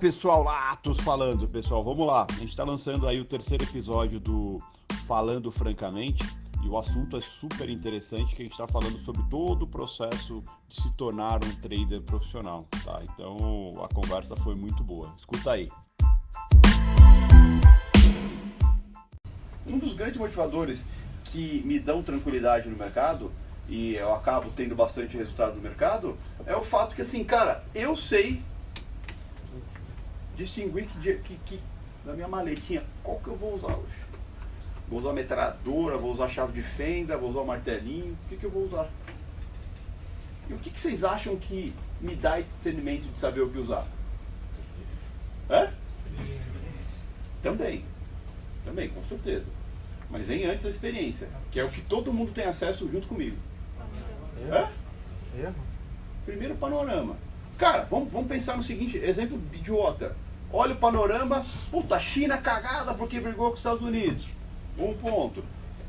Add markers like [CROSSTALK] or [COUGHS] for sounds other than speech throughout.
Pessoal, Latos falando, pessoal, vamos lá. A gente está lançando aí o terceiro episódio do Falando Francamente e o assunto é super interessante que a gente está falando sobre todo o processo de se tornar um trader profissional, tá? Então a conversa foi muito boa. Escuta aí. Um dos grandes motivadores que me dão tranquilidade no mercado e eu acabo tendo bastante resultado no mercado é o fato que assim, cara, eu sei distinguir que, que, que na minha maletinha qual que eu vou usar hoje. Vou usar a metralhadora, vou usar a chave de fenda, vou usar o martelinho, o que, que eu vou usar? E o que, que vocês acham que me dá esse discernimento de saber o que usar? É? Também. Também, com certeza. Mas vem antes da experiência, que é o que todo mundo tem acesso junto comigo. É? Primeiro panorama. Cara, vamos, vamos pensar no seguinte, exemplo idiota. Olha o panorama, puta, China cagada porque brigou com os Estados Unidos. Um ponto.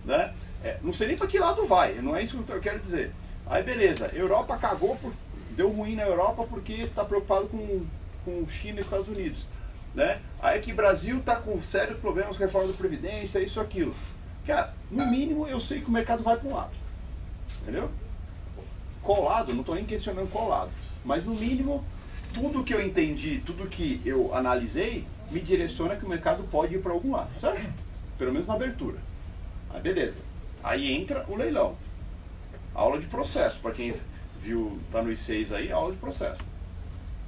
Né? É, não sei nem para que lado vai, não é isso que eu quero dizer. Aí beleza, Europa cagou, por, deu ruim na Europa porque está preocupado com, com China e Estados Unidos. Né? Aí que Brasil está com sérios problemas com a reforma da Previdência, isso aquilo. Cara, no mínimo eu sei que o mercado vai para um lado. Entendeu? Colado, não estou nem questionando colado. Mas no mínimo, tudo que eu entendi, tudo que eu analisei, me direciona que o mercado pode ir para algum lado, certo? Pelo menos na abertura. Aí beleza. Aí entra o leilão. Aula de processo. Para quem viu, tá no I6 aí, aula de processo.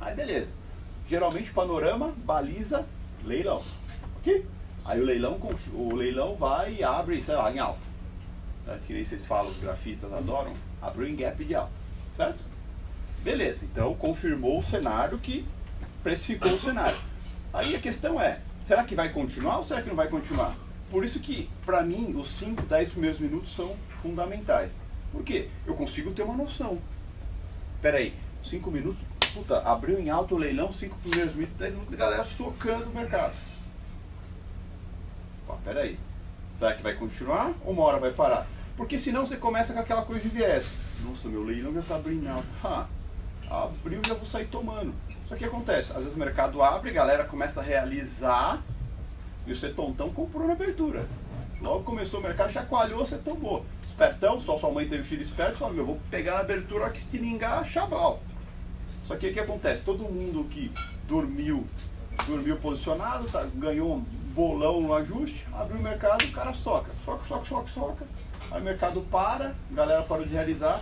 Aí beleza. Geralmente panorama, baliza, leilão. Ok? Aí o leilão, o leilão vai e abre, sei lá, em alta. É, que nem vocês falam, os grafistas adoram, abriu em gap de alta. Certo? Beleza, então confirmou o cenário que precificou o cenário. Aí a questão é, será que vai continuar ou será que não vai continuar? Por isso que, para mim, os 5, 10 primeiros minutos são fundamentais. Por quê? Eu consigo ter uma noção. Pera aí, 5 minutos, puta, abriu em alto o leilão, 5 primeiros minutos, 10 minutos, a galera socando o mercado. Pô, pera aí, será que vai continuar ou uma hora vai parar? Porque senão você começa com aquela coisa de viés. Nossa, meu leilão já está abrindo alto. Ha, abriu já vou sair tomando. Só que acontece, às vezes o mercado abre, a galera começa a realizar e você tontão comprou na abertura. Logo começou o mercado, chacoalhou, você tomou. Espertão, só sua mãe teve filho esperto, falou, meu, vou pegar na abertura que estilingar, chabal. Só que o que acontece? Todo mundo que dormiu, dormiu posicionado, tá, ganhou um bolão no ajuste, abriu o mercado, o cara soca, soca, soca, soca, soca. Aí o mercado para, a galera parou de realizar,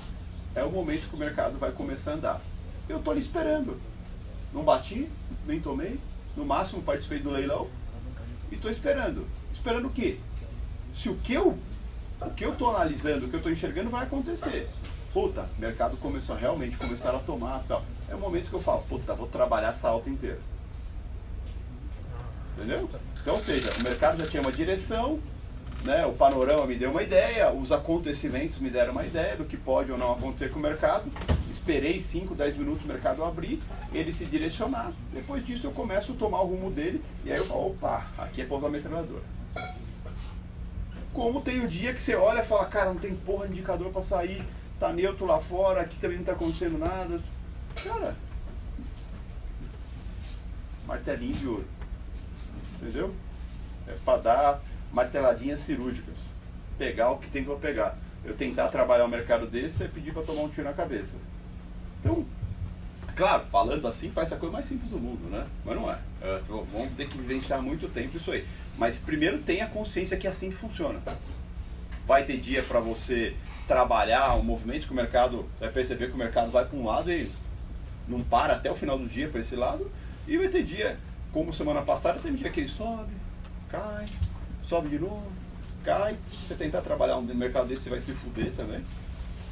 é o momento que o mercado vai começar a andar. Eu estou ali esperando. Não bati, nem tomei, no máximo participei do leilão e estou esperando. Esperando o quê? Se o que eu o que eu estou analisando, o que eu estou enxergando vai acontecer. Puta, o mercado começou realmente começar a tomar tal. É o momento que eu falo, puta, vou trabalhar essa alta inteira. Entendeu? Então, ou seja, o mercado já tinha uma direção, né, o panorama me deu uma ideia, os acontecimentos me deram uma ideia do que pode ou não acontecer com o mercado. Esperei 5, 10 minutos o mercado abrir, ele se direcionar. Depois disso eu começo a tomar o rumo dele e aí eu falo, opa, aqui é pousar metralhadora. Como tem o dia que você olha e fala, cara, não tem porra de indicador para sair, tá neutro lá fora, aqui também não tá acontecendo nada. Cara, martelinho de ouro. Entendeu? É para dar marteladinhas cirúrgicas. Pegar o que tem para pegar. Eu tentar trabalhar um mercado desse é pedir para tomar um tiro na cabeça. Então, claro, falando assim parece a coisa mais simples do mundo, né? Mas não é. é vamos ter que vivenciar muito tempo isso aí. Mas primeiro tenha consciência que é assim que funciona. Vai ter dia para você trabalhar um movimento que o mercado, você vai perceber que o mercado vai para um lado e não para até o final do dia para esse lado. E vai ter dia, como semana passada, tem dia que ele sobe, cai, sobe de novo, cai. Se você tentar trabalhar um mercado desse, você vai se fuder também.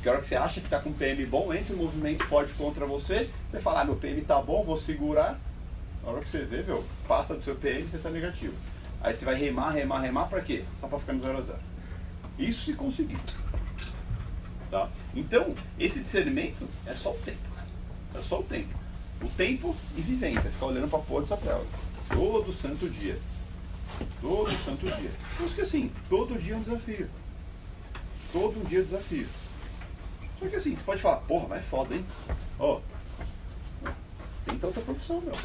Porque a hora que você acha que está com um PM bom, entra um movimento forte contra você, você fala, ah, meu PM tá bom, vou segurar. Na hora que você vê, meu, passa do seu PM, você está negativo. Aí você vai remar, remar, remar para quê? Só para ficar no 0 a 0. Isso se conseguir. Tá? Então, esse discernimento é só o tempo. É só o tempo. O tempo e vivência. Ficar olhando para a porra dessa tela. Todo santo dia. Todo santo dia. Por isso que assim, todo dia é um desafio. Todo dia é um desafio. Só que assim, você pode falar, porra, mas é foda, hein? Ó, oh, tem tanta profissão, meu.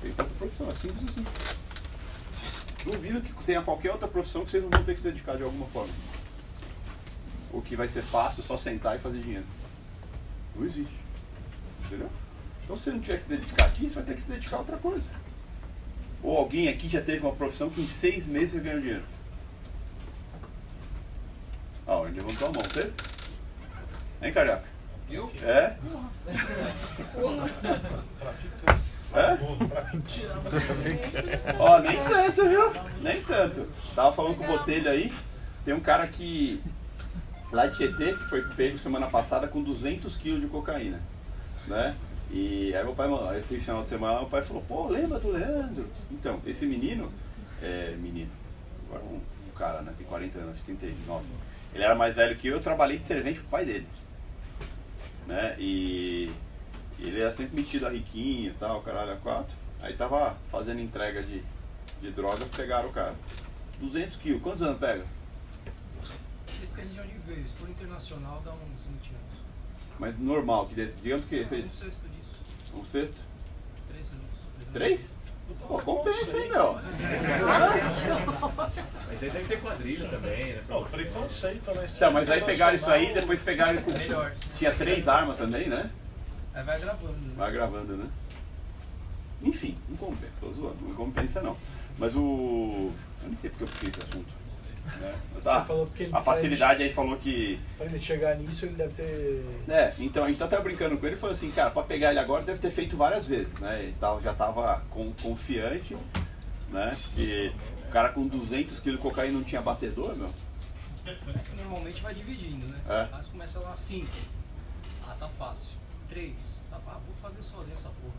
tem outra profissão, é simples assim. Duvido que tenha qualquer outra profissão que vocês não vão ter que se dedicar de alguma forma. Ou que vai ser fácil só sentar e fazer dinheiro. Não existe. Entendeu? Então se você não tiver que se dedicar aqui, você vai ter que se dedicar a outra coisa. Ou alguém aqui já teve uma profissão que em seis meses ganhou dinheiro. Ah, ele levantou a mão, teve? Hein, Carioca? Eu? É? É? Ó, nem tanto, viu? Nem tanto. Tava falando com o Botelho aí, tem um cara que, lá de Tietê, que foi pego semana passada com 200 quilos de cocaína, né? E aí meu pai, aí eu fui final de semana, meu pai falou, pô, lembra do Leandro? Então, esse menino, é, menino, agora um, um cara, né, tem 40 anos, 39, ele era mais velho que eu, eu trabalhei de servente pro pai dele, né? E ele era sempre metido a riquinho e tal, caralho, a quatro. Aí tava fazendo entrega de, de droga, pegaram o cara. 200 quilos, quantos anos pega? Depende de onde veio. Se for internacional, dá uns 20 anos. Mas normal, que digamos que Um seja sexto disso. um sexto? Três anos. Três? Pô, compensa, hein, meu? [LAUGHS] Mas aí deve ter quadrilha também, né? Não, preconceito, né? Então, mas aí pegaram isso aí, depois pegaram com... Tinha três armas também, né? Aí vai gravando. Né? Vai gravando, né? Enfim, não compensa, tô zoando, não compensa não. Mas o. Eu nem sei porque eu puxei esse assunto. Né? Tá. Ele falou porque ele- A facilidade aí falou que. Pra ele chegar nisso, ele deve ter. É, então a gente tá até brincando com ele e falou assim, cara, pra pegar ele agora deve ter feito várias vezes, né? E tal, já tava com, confiante, né? E o cara com 200 kg de cocaína não tinha batedor, meu? É que normalmente vai dividindo, né? É. Mas começa lá 5. Ah, tá fácil. 3. Tá, ah, vou fazer sozinho essa porra.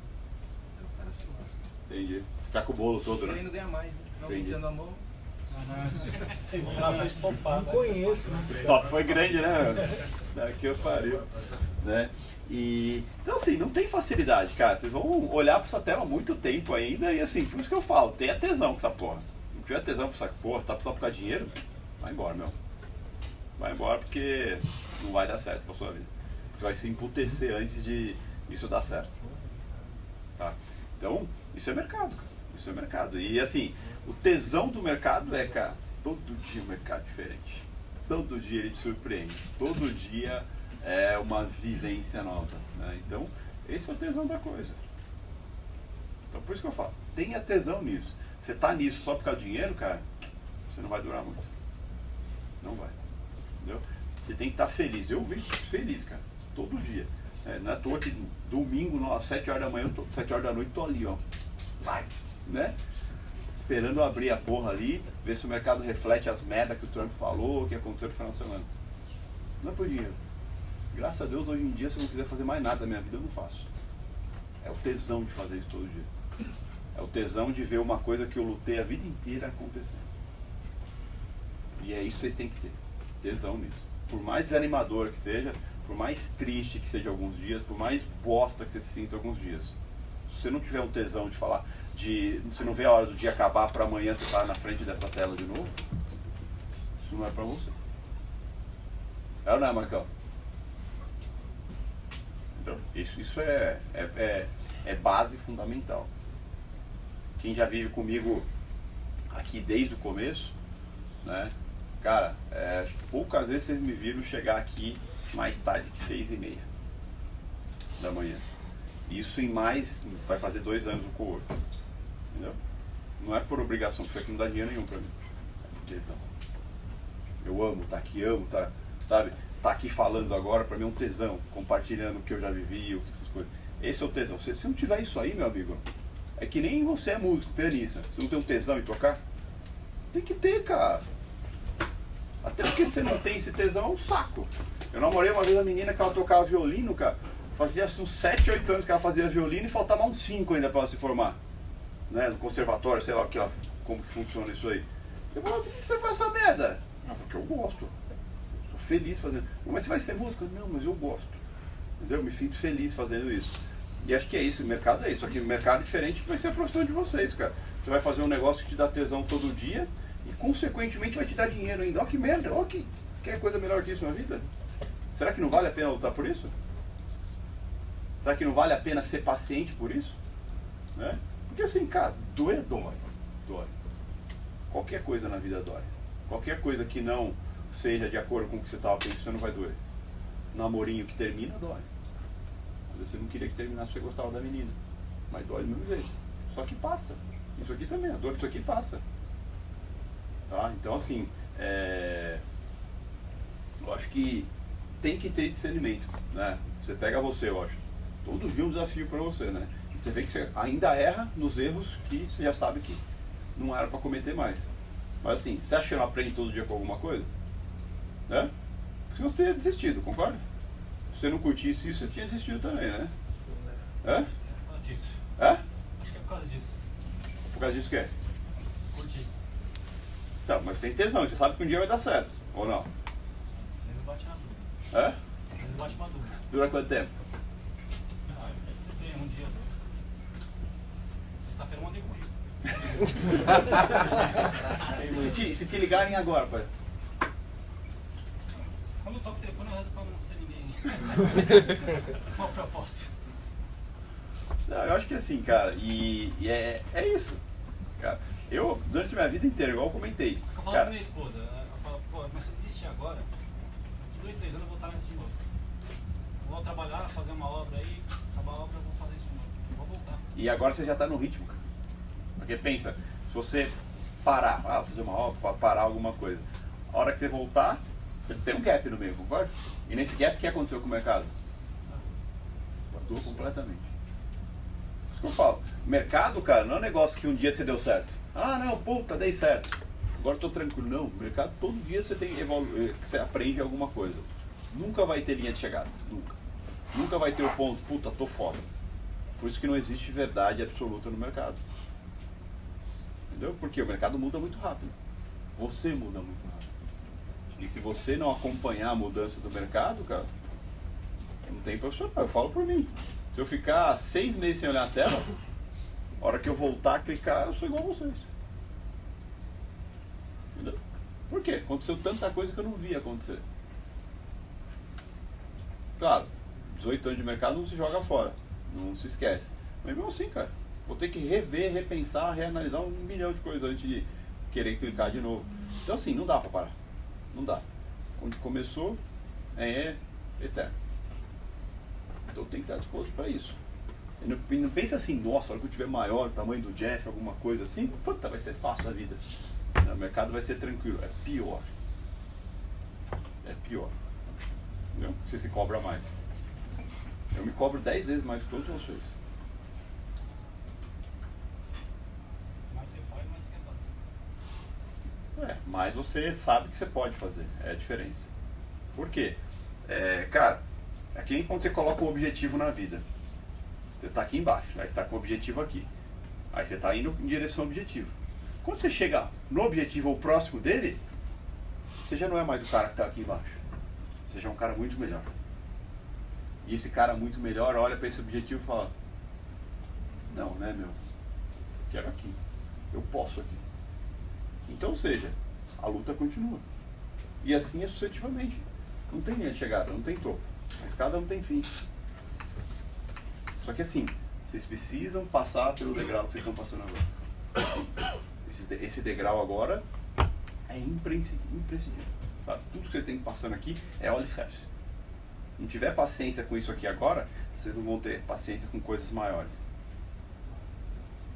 Aí o cara se lasca. Entendi. Ficar com o bolo todo, né? Querendo ganhar mais, né? Não Entendi. aumentando a mão. Estopar. Não conheço, né? O stop foi grande, né? Daqui eu pariu. Né? E, então assim, não tem facilidade, cara. Vocês vão olhar pra essa tela muito tempo ainda e assim, por isso que eu falo, tenha tesão com essa porra. Não tiver tesão com essa porra, tá só por causa de dinheiro, vai embora, meu. Vai embora porque não vai dar certo pra sua vida. Vai se emputecer antes de isso dar certo. Tá? Então, isso é mercado, cara. Isso é mercado. E assim, o tesão do mercado é, cara, todo dia um mercado diferente. Todo dia ele te surpreende. Todo dia é uma vivência nova. Né? Então, esse é o tesão da coisa. Então, por isso que eu falo, tenha tesão nisso. Você tá nisso só por causa do dinheiro, cara, você não vai durar muito. Não vai. Entendeu? Você tem que estar feliz. Eu vivo feliz, cara, todo dia. É, não é à toa que domingo, às 7 horas da manhã, tô, 7 horas da noite, tô ali, ó. Vai, né? Esperando abrir a porra ali, ver se o mercado reflete as merdas que o Trump falou, que aconteceu no final de semana. Não é por dinheiro. Graças a Deus, hoje em dia, se eu não quiser fazer mais nada da minha vida, eu não faço. É o tesão de fazer isso todo dia. É o tesão de ver uma coisa que eu lutei a vida inteira acontecendo. E é isso que vocês têm que ter. Tesão nisso. Por mais desanimador que seja, por mais triste que seja alguns dias, por mais bosta que você se sinta alguns dias. Se você não tiver um tesão de falar, de você não vê a hora do dia acabar para amanhã você estar na frente dessa tela de novo, isso não é pra você. É ou não é, Marcão? Então, isso, isso é, é, é, é base fundamental. Quem já vive comigo aqui desde o começo, né? Cara, é, poucas vezes vocês me viram chegar aqui mais tarde que seis e meia da manhã. Isso em mais, vai fazer dois anos no co-work. Entendeu? Não é por obrigação, porque aqui não dá dinheiro nenhum pra mim. É. Eu amo, tá aqui, amo, tá, sabe? Tá aqui falando agora, pra mim é um tesão, compartilhando o que eu já vivi, o que essas coisas. Esse é o tesão. Se, se não tiver isso aí, meu amigo, é que nem você é músico, pianista. Você não tem um tesão em tocar? Tem que ter, cara. Até porque você não tem esse tesão, é um saco. Eu namorei uma vez a menina que ela tocava violino, cara. Fazia uns 7, 8 anos que ela fazia violino e faltava uns 5 ainda pra ela se formar. Né? No conservatório, sei lá que como que funciona isso aí. Eu falei, por que você faz essa merda? Ah, porque eu gosto. Eu sou feliz fazendo. Mas você vai ser músico? Não, mas eu gosto. Entendeu? Eu me sinto feliz fazendo isso. E acho que é isso, o mercado é isso. Aqui o mercado é diferente vai ser a profissão de vocês, cara. Você vai fazer um negócio que te dá tesão todo dia e consequentemente vai te dar dinheiro ainda. Olha que merda, olha que quer coisa melhor que isso na vida. Será que não vale a pena lutar por isso? Será que não vale a pena ser paciente por isso? Né? Porque assim, cara, doer dói. Dói. Qualquer coisa na vida dói. Qualquer coisa que não seja de acordo com o que você estava pensando vai doer. Namorinho que termina, dói. Vezes você não queria que terminasse porque você gostava da menina. Mas dói do mesmo jeito. Só que passa. Isso aqui também, a dor disso aqui passa. Tá? Então assim, é... eu acho que tem que ter discernimento. Né? Você pega você, eu acho. Todo dia um desafio para você, né? Você vê que você ainda erra nos erros que você já sabe que não era para cometer mais. Mas assim, você acha que não aprende todo dia com alguma coisa? Né? Porque senão você teria desistido, concorda? Se você não curtisse isso, você tinha desistido também, né? É? É por causa disso. É? Acho que é por causa disso. Por causa disso que é? Curti. Tá, mas você tem tesão, você sabe que um dia vai dar certo, ou não? Às vezes bate na dúvida. É? Às vezes bate uma dúvida. Dura quanto tempo? Ah, tem um dia, dois. Eu mandei currículo. Se te, se te ligarem agora, pai. Quando eu toco o telefone, eu rezo pra não ser ninguém. [LAUGHS] Uma proposta. Não, eu acho que assim, cara, e, e é, é isso. Cara, eu, durante minha vida inteira, igual eu comentei. Eu falo Cara, pra minha esposa, eu falo, pô, mas se eu desistir agora, daqui dois, três anos eu vou estar nessa de novo. Eu vou trabalhar, fazer uma obra aí, acabar a obra eu vou fazer isso de novo. Eu vou voltar. E agora você já está no ritmo, cara. Porque pensa, se você parar, ah, fazer uma obra, pa- parar alguma coisa, a hora que você voltar, você tem um gap no meio, concorda? E nesse gap, o que aconteceu com o mercado? Mudou completamente. Isso que eu falo. Mercado, cara, não é um negócio que um dia você deu certo. Ah, não, puta, dei certo. Agora tô tranquilo. Não, mercado, todo dia você tem eh, você aprende alguma coisa. Nunca vai ter linha de chegada. Nunca. Nunca vai ter o ponto, puta, tô foda. Por isso que não existe verdade absoluta no mercado. Entendeu? Porque o mercado muda muito rápido. Você muda muito rápido. E se você não acompanhar a mudança do mercado, cara, não tem profissional. Eu falo por mim. Se eu ficar seis meses sem olhar a tela, a hora que eu voltar a clicar, eu sou igual a vocês. Entendeu? Por quê? Aconteceu tanta coisa que eu não vi acontecer. Claro, 18 anos de mercado não se joga fora. Não se esquece. Mas mesmo assim, cara, vou ter que rever, repensar, reanalisar um milhão de coisas antes de querer clicar de novo. Então assim, não dá pra parar. Não dá. Onde começou é eterno. Então tem que estar disposto para isso. E não, não pense assim, nossa, a hora que eu tiver maior, tamanho do Jeff, alguma coisa assim, puta, vai ser fácil a vida. O mercado vai ser tranquilo. É pior. É pior. Entendeu? Você se cobra mais. Eu me cobro 10 vezes mais que todos vocês. Mais você faz, mais você quer fazer. É, mas você sabe que você pode fazer. É a diferença. Por quê? É, cara, é que nem quando você coloca um objetivo na vida. Você está aqui embaixo, aí você está com o objetivo aqui. Aí você está indo em direção ao objetivo. Quando você chega no objetivo ou próximo dele, você já não é mais o cara que está aqui embaixo. Você já é um cara muito melhor. E esse cara muito melhor olha para esse objetivo e fala: Não, né, meu? Quero aqui. Eu posso aqui. Então, ou seja, a luta continua. E assim é sucessivamente. Não tem linha de chegada, não tem topo. A escada não tem fim. Só que assim, vocês precisam passar pelo degrau que vocês estão passando agora. Esse, esse degrau agora é impresci- imprescindível. Sabe? Tudo que vocês têm passando aqui é alicerce. Não tiver paciência com isso aqui agora, vocês não vão ter paciência com coisas maiores.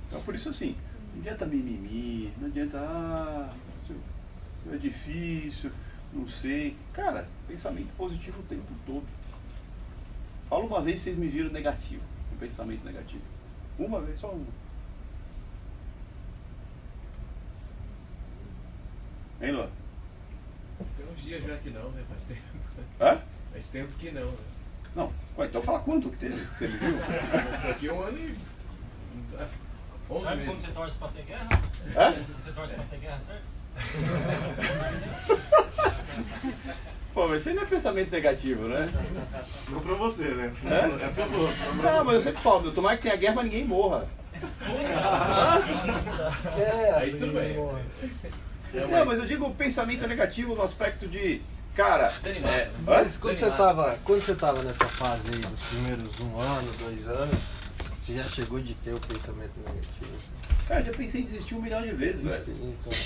Então por isso assim, não adianta mimimi, não adianta, ah, é difícil, não sei. Cara, pensamento positivo o tempo todo. Fala uma vez vocês me viram negativo, um pensamento negativo. Uma vez, só uma. Hein, Luan? Tem uns dias já que não, né? Faz tempo. Hã? Faz tempo que não, né? Não. Ué, então fala quanto que teve, que você me viu? [LAUGHS] Daqui a um ano e. 11 Sabe quando meses. você torce pra ter guerra? Hã? Quando você torce pra ter guerra, certo? [LAUGHS] Pô, mas isso aí não é pensamento negativo, né? Não pra você, né? É? É pros outros. Não, mas eu sempre falo, tomara que tenha guerra, mas ninguém morra. [LAUGHS] É, Aí assim, tudo bem. Não, mas eu digo pensamento negativo no aspecto de, cara, Desanimado, é, né? Mas quando você, tava, quando você tava nessa fase aí, dos primeiros um ano, dois anos, Você já chegou de ter o pensamento negativo? assim? Cara, já pensei em desistir um milhão de vezes, velho. Então,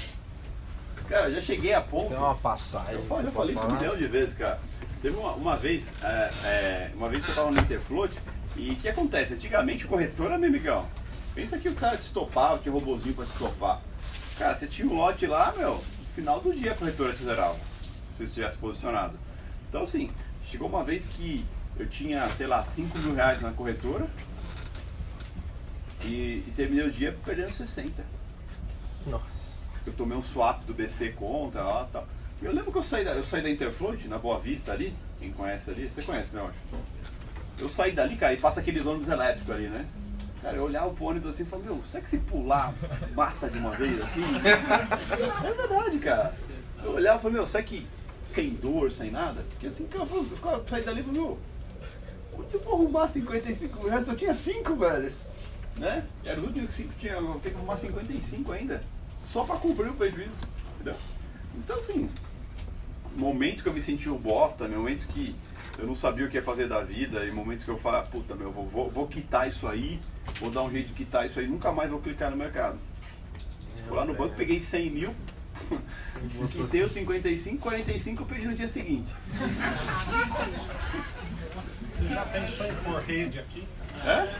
Cara, já cheguei a ponto. tem uma passagem. Eu falei, isso um milhão de vezes, cara. Teve uma, uma vez, é, é, uma vez que eu tava no Interfloat, e o que acontece? Antigamente corretora, meu amigão, pensa que o cara te estopava, tinha robozinho pra te estopar. Cara, você tinha um lote lá, meu, no final do dia a corretora te zerava, se você tivesse posicionado. Então assim, chegou uma vez que eu tinha, sei lá, 5 mil reais na corretora e, e terminei o dia perdendo 60 Nossa. eu tomei um swap do BC contra lá e tal. Eu lembro que eu saí da, eu saí da Interfloat, na Boa Vista ali, quem conhece ali, você conhece, né, eu. Eu saí dali, cara, e passa aqueles ônibus elétricos ali, né? Cara, eu olhava pro ônibus assim e falava, meu, será que se pular, mata de uma vez assim? [LAUGHS] é verdade, cara. Eu olhava e falava, meu, será que sem dor, sem nada? Porque assim, cara, eu, ficava, eu saí dali e falei, meu, onde eu vou arrumar 55 mil reais? Eu tinha 5, velho. Né? Era os últimos 5 que tinha, eu tenho que arrumar 55 ainda. Só pra cobrir o prejuízo, entendeu? Então assim, momentos que eu me senti um bosta, momentos que eu não sabia o que ia fazer da vida, e momentos que eu falo, puta meu, vou, vou, vou quitar isso aí, vou dar um jeito de quitar isso aí, nunca mais vou clicar no mercado. Fui lá no banco, peguei 100 mil, quitei os 55, 45 eu perdi no dia seguinte. [LAUGHS] Você já pensou em pôr rede aqui?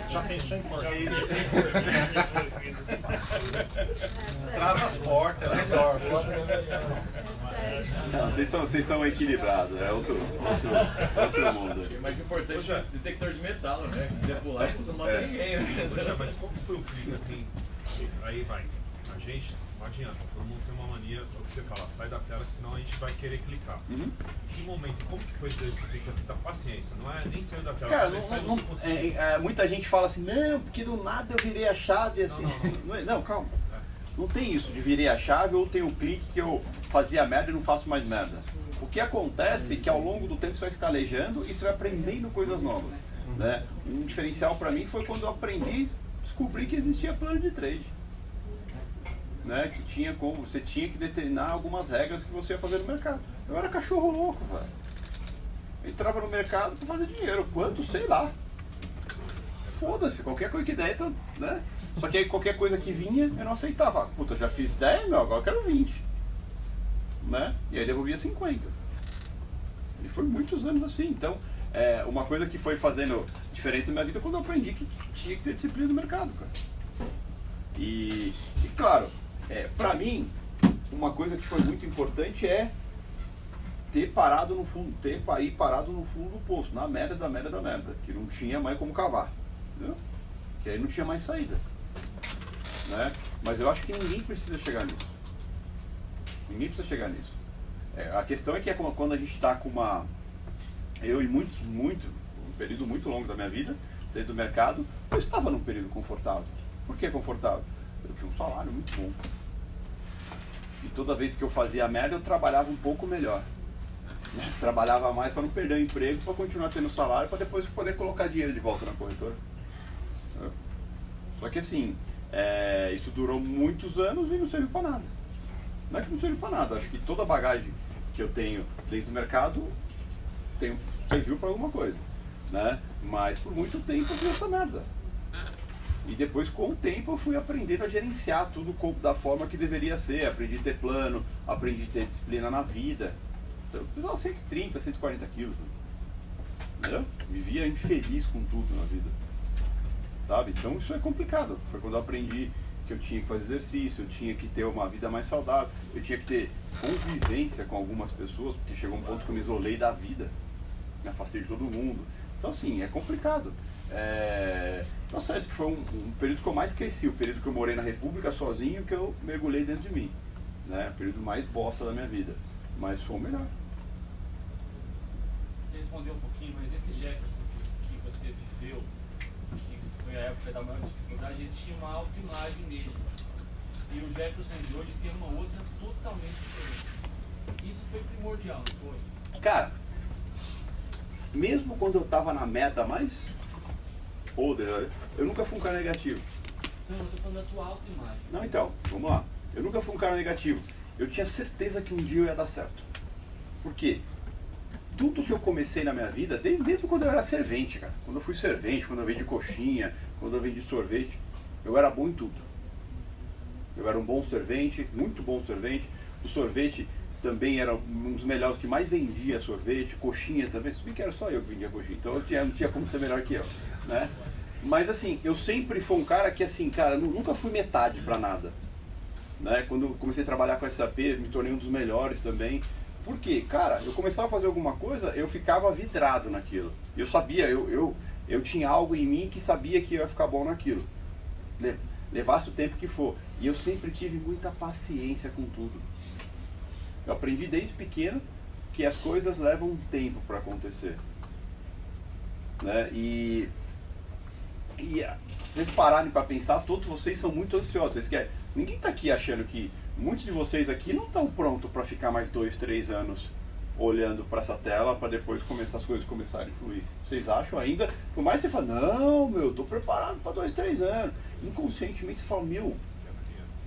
Já pensou em rede? Trava as portas, né? Não, vocês são, vocês são equilibrados, é outro, outro, outro mundo. O mais importante é detector de metal, né? Se quiser pular, não mata É. ninguém, né? Poxa, mas como que foi o clique assim? Aí vai. A gente, não adianta, todo mundo tem uma mania, é o que você fala, sai da tela, que senão a gente vai querer clicar. Uhum. Que momento, como que foi esse clique assim, da paciência? Não é nem saiu da tela, Cara, não, saiu não- você é, é, muita gente fala assim, não, porque do nada eu virei a chave assim. Não, não, [LAUGHS] Não, é- não, calma. É. Não tem isso de virei a chave ou tem o clique que eu fazia merda e não faço mais merda. O que acontece é que ao longo do tempo você vai escalejando e você vai aprendendo coisas novas. Né? Um diferencial pra mim foi quando eu aprendi, descobri que existia plano de trade. Né? Que tinha como, você tinha que determinar algumas regras que você ia fazer no mercado. Eu era cachorro louco, velho. Entrava no mercado pra fazer dinheiro. Quanto? Sei lá. Foda-se, qualquer coisa que der, então, né? Só que aí qualquer coisa que vinha, eu não aceitava. Puta, já fiz 10, meu, agora eu quero 20. Né? E aí devolvia 50. E foi muitos anos assim. Então, é, uma coisa que foi fazendo diferença na minha vida é quando eu aprendi que tinha que ter disciplina no mercado, cara. E, e claro, é, pra mim, uma coisa que foi muito importante é ter parado no fundo, ter ir parado no fundo do poço, na merda da merda da merda, que não tinha mais como cavar, entendeu? Que aí não tinha mais saída, né? Mas eu acho que ninguém precisa chegar nisso. Ninguém precisa chegar nisso. É, a questão é que é quando a gente está com uma, eu e muitos, muito, um período muito longo da minha vida dentro do mercado, eu estava num período confortável. Por que confortável? Eu tinha um salário muito bom. E toda vez que eu fazia merda, eu trabalhava um pouco melhor. né? Trabalhava mais para não perder o emprego, para continuar tendo salário, para depois poder colocar dinheiro de volta na corretora. Só que assim, é, isso durou muitos anos e não serviu para nada. Não é que não serviu para nada, acho que toda a bagagem que eu tenho dentro do mercado tem, serviu para alguma coisa. Né? Mas por muito tempo eu fiz essa merda. E depois, com o tempo, eu fui aprendendo a gerenciar tudo da forma que deveria ser. Aprendi a ter plano, aprendi a ter disciplina na vida. Então, eu pesava 130, 140 quilos. Entendeu? Vivia infeliz com tudo na vida. Sabe? Então isso é complicado. Foi quando eu aprendi que eu tinha que fazer exercício, eu tinha que ter uma vida mais saudável, eu tinha que ter convivência com algumas pessoas, porque chegou um ponto que eu me isolei da vida, me afastei de todo mundo. Então assim, é complicado. É... Tá certo que foi um, um período que eu mais cresci, o período que eu morei na República sozinho, que eu mergulhei dentro de mim. Né? O período mais bosta da minha vida. Mas foi o melhor. Você respondeu um pouquinho, mas esse Jefferson que, que você viveu, que foi a época da maior dificuldade, ele tinha uma autoimagem nele. E o Jefferson de hoje tem uma outra totalmente diferente. Isso foi primordial, não foi? Cara, mesmo quando eu tava na meta mais podre, eu nunca fui um cara negativo. Não, eu tô falando da tua autoimagem. Não, então, vamos lá. Eu nunca fui um cara negativo. Eu tinha certeza que um dia eu ia dar certo. Por quê? Tudo que eu comecei na minha vida, desde, desde quando eu era servente, cara. Quando eu fui servente, quando eu vendi coxinha, quando eu vendi sorvete, eu era bom em tudo. Eu era um bom servente, muito bom servente. O sorvete também era um dos melhores que mais vendia sorvete, coxinha também. Se bem que era só eu que vendia coxinha, então eu tinha, não tinha como ser melhor que eu, né? Mas assim, eu sempre fui um cara que assim, cara, nu- nunca fui metade pra nada. Né? Quando comecei a trabalhar com SAP, me tornei um dos melhores também. Por quê? Cara, eu começava a fazer alguma coisa, eu ficava vidrado naquilo. Eu sabia, eu, eu, eu tinha algo em mim que sabia que eu ia ficar bom naquilo. Le- Levasse o tempo que for. E eu sempre tive muita paciência com tudo. Eu aprendi desde pequeno que as coisas levam um tempo para acontecer. Né? E, e ah, se vocês pararem para pensar, todos vocês são muito ansiosos. Vocês querem, ninguém está aqui achando que muitos de vocês aqui não estão prontos para ficar mais dois, três anos olhando para essa tela para depois começar as coisas começarem a fluir. Vocês acham ainda, por mais que você fale, não, meu, eu tô preparado para dois, três anos. Inconscientemente você fala, meu,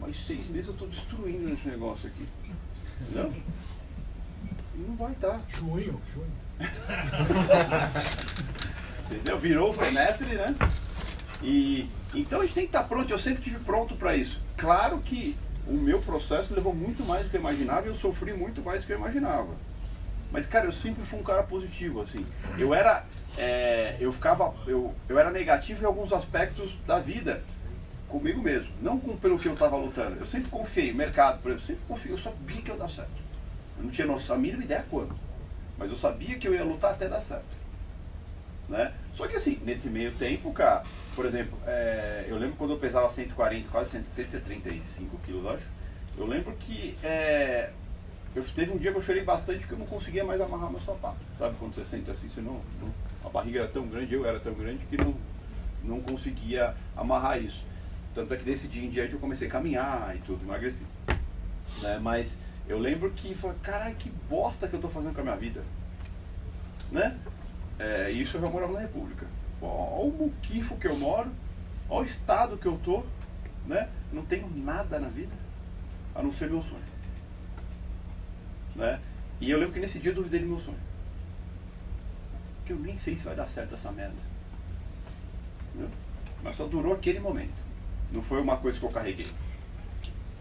mas seis meses eu tô destruindo esse negócio aqui. Não? Não vai estar. Junho, junho. [LAUGHS] Entendeu? Virou o semestre, né? E então a gente tem que estar pronto, eu sempre estive pronto para isso. Claro que o meu processo levou muito mais do que eu imaginava e eu sofri muito mais do que eu imaginava. Mas cara, eu sempre fui um cara positivo, assim. Eu era. é, eu ficava. Eu, eu era negativo em alguns aspectos da vida. Comigo mesmo. Não com, pelo que eu estava lutando. Eu sempre confiei, mercado, por exemplo, eu sempre confiei, eu sabia que ia dar certo. Eu não tinha noção, a mínima ideia quando. Mas eu sabia que eu ia lutar até dar certo né? Só que assim, nesse meio tempo, cara, por exemplo, é, eu lembro quando eu pesava 140, quase 100 135 quilos, acho. Eu lembro que é, eu teve um dia que eu chorei bastante porque eu não conseguia mais amarrar meu sapato. Sabe quando você sente assim, você não, não- a barriga era tão grande, eu era tão grande que não, não conseguia amarrar isso. Tanto é que desse dia em diante eu comecei a caminhar e tudo, emagreci. Né? Mas eu lembro que falei, caralho, que bosta que eu tô fazendo com a minha vida. Né? É, isso eu já morava na República. Olha o muquifo que eu moro, olha o estado que eu tô, né? Não tenho nada na vida a não ser meu sonho. Né? E eu lembro que nesse dia eu duvidei do meu sonho. Que eu nem sei se vai dar certo essa merda. Entendeu? Mas só durou aquele momento. Não foi uma coisa que eu carreguei.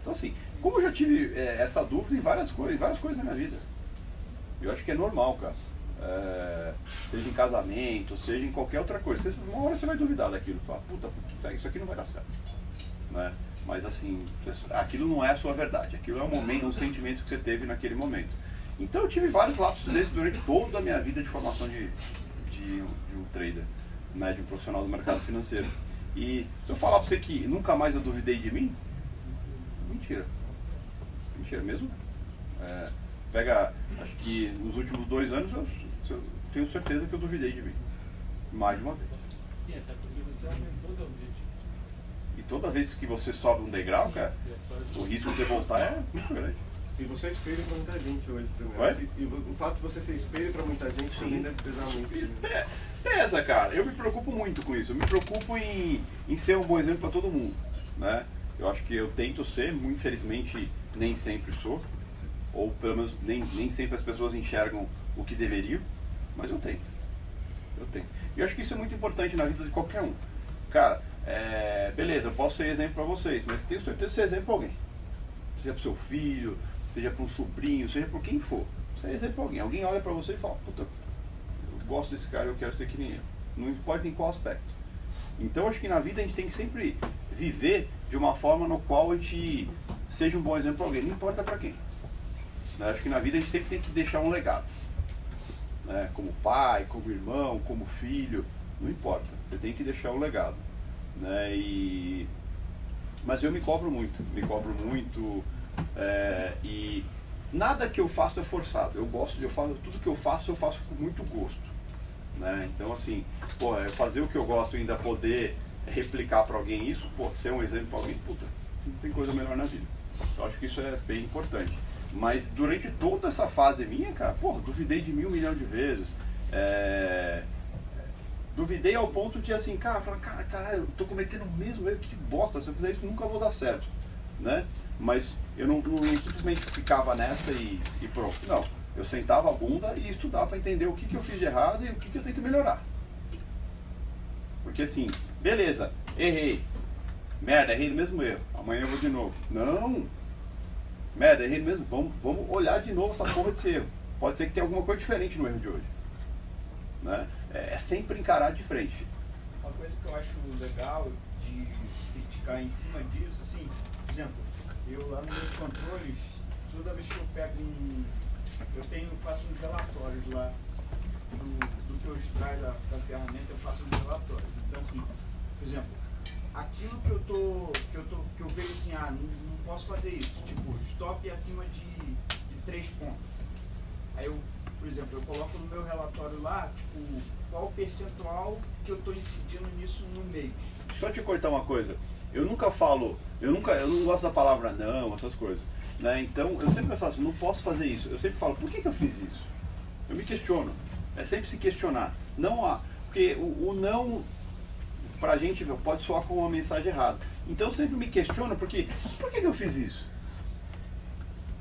Então assim, como eu já tive é, essa dúvida em várias coisas, em várias coisas na minha vida. Eu acho que é normal, cara. É, seja em casamento, seja em qualquer outra coisa. Você- uma hora você vai duvidar daquilo. Fala, puta, isso, aqui não vai dar certo. Né? Mas assim, aquilo não é a sua verdade. Aquilo é um momento, um sentimento que você teve naquele momento. Então eu tive vários lapsos desses durante toda a minha vida de formação de, de, de um trader, né? de um profissional do mercado financeiro. E se eu falar pra você que nunca mais eu duvidei de mim, mentira. Mentira mesmo. É, pega, acho que nos últimos dois anos eu, eu tenho certeza que eu duvidei de mim. Mais de uma vez. Sim, até porque você aumentou o objetivo. E toda vez que você sobe um degrau, cara, é o risco de você voltar é muito grande. E você é espelho pra muita gente hoje também. Oi? E, e o fato de você ser espelho pra muita gente também deve pesar muito. né? É, pesa, cara. Eu me preocupo muito com isso. Eu me preocupo em, em ser um bom exemplo para todo mundo, né? Eu acho que eu tento ser, muito infelizmente nem sempre sou, ou pelo menos nem, nem sempre as pessoas enxergam o que deveriam, mas eu tento. Eu tento. E eu acho que isso é muito importante na vida de qualquer um. Cara, é, beleza, eu posso ser exemplo para vocês, mas tenho certeza de ser exemplo para alguém. Seja para seu filho, seja para um sobrinho, seja por quem for. Você é exemplo para alguém. Alguém olha para você e fala, puta, eu gosto desse cara, eu quero ser que nem ele. Não importa em qual aspecto. Então acho que na vida a gente tem que sempre viver de uma forma no qual a gente seja um bom exemplo para alguém, não importa para quem. Né? Acho que na vida a gente sempre tem que deixar um legado. Né? Como pai, como irmão, como filho, não importa. Você tem que deixar um legado. Né? E... Mas eu me cobro muito, me cobro muito. É, e nada que eu faço é forçado. Eu gosto de eu faço tudo que eu faço eu faço com muito gosto. Né? Então assim, pô, eu fazer o que eu gosto e ainda poder replicar para alguém isso, pô, ser um exemplo para alguém, puta, não tem coisa melhor na vida. Eu acho que isso é bem importante. Mas durante toda essa fase minha, cara, pô, duvidei de mil milhão de vezes. É, duvidei ao ponto de assim, cara, falar, cara, caralho, eu tô cometendo o mesmo erro, que bosta, se eu fizer isso nunca vou dar certo, né? Mas eu não, não simplesmente ficava nessa e, e pronto, não. Eu sentava a bunda e estudava para entender o que, que eu fiz de errado e o que, que eu tenho que melhorar. Porque assim, beleza, errei. Merda, errei no mesmo erro. Amanhã eu vou de novo. Não! Merda, errei no mesmo. Vamos, vamos olhar de novo essa porra desse erro. Pode ser que tenha alguma coisa diferente no erro de hoje. Né? É, é sempre encarar de frente. Uma coisa que eu acho legal de criticar em cima disso, assim, por exemplo, eu lá nos meus controles, toda vez que eu pego um. Eu tenho, faço uns relatórios lá do, do que eu extraio da, da ferramenta, eu faço uns relatórios. Então assim, por exemplo, aquilo que eu tô. que eu tô. que eu vejo assim, ah, não, não posso fazer isso. Tipo, stop acima de, de três pontos. Aí eu, por exemplo, eu coloco no meu relatório lá, tipo, qual o percentual que eu estou incidindo nisso no mês. Só te cortar uma coisa. Eu nunca falo, eu nunca, eu não gosto da palavra não, essas coisas. Né? Então eu sempre falo assim, não posso fazer isso. Eu sempre falo, por que, que eu fiz isso? Eu me questiono. É sempre se questionar. Não há. Porque o, o não, pra gente, pode soar como uma mensagem errada. Então eu sempre me questiono, porque por que, que eu fiz isso?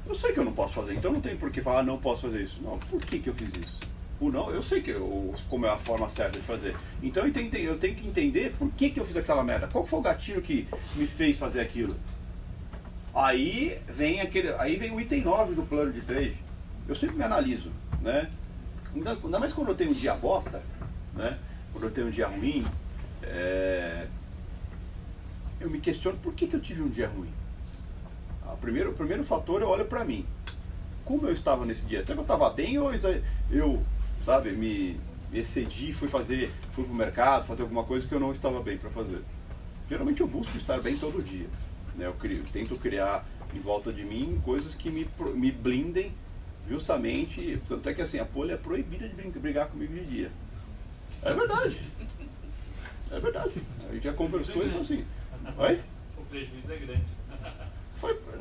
Eu sei que eu não posso fazer, então não tem por que falar não posso fazer isso. Não, por que, que eu fiz isso? O não, eu sei que eu, como é a forma certa de fazer. Então eu tenho, eu tenho que entender por que, que eu fiz aquela merda. Qual foi o gatilho que me fez fazer aquilo? Aí vem aquele. Aí vem o item 9 do plano de trade. Eu sempre me analiso, né? Ainda, ainda mais quando eu tenho um dia bosta, né? Quando eu tenho um dia ruim, é, eu me questiono por que, que eu tive um dia ruim. Ah, primeiro, o primeiro fator eu olho pra mim. Como eu estava nesse dia? Será que eu estava bem ou eu, sabe, me, me excedi, fui fazer, fui pro mercado, fazer alguma coisa que eu não estava bem para fazer? Geralmente eu busco estar bem todo dia. Né? Eu crio, tento criar em volta de mim coisas que me, me blindem justamente. Tanto é que assim, a Poli é proibida de brigar comigo de dia. É verdade. É verdade. A gente já conversou e falou assim. Oi? O prejuízo é grande.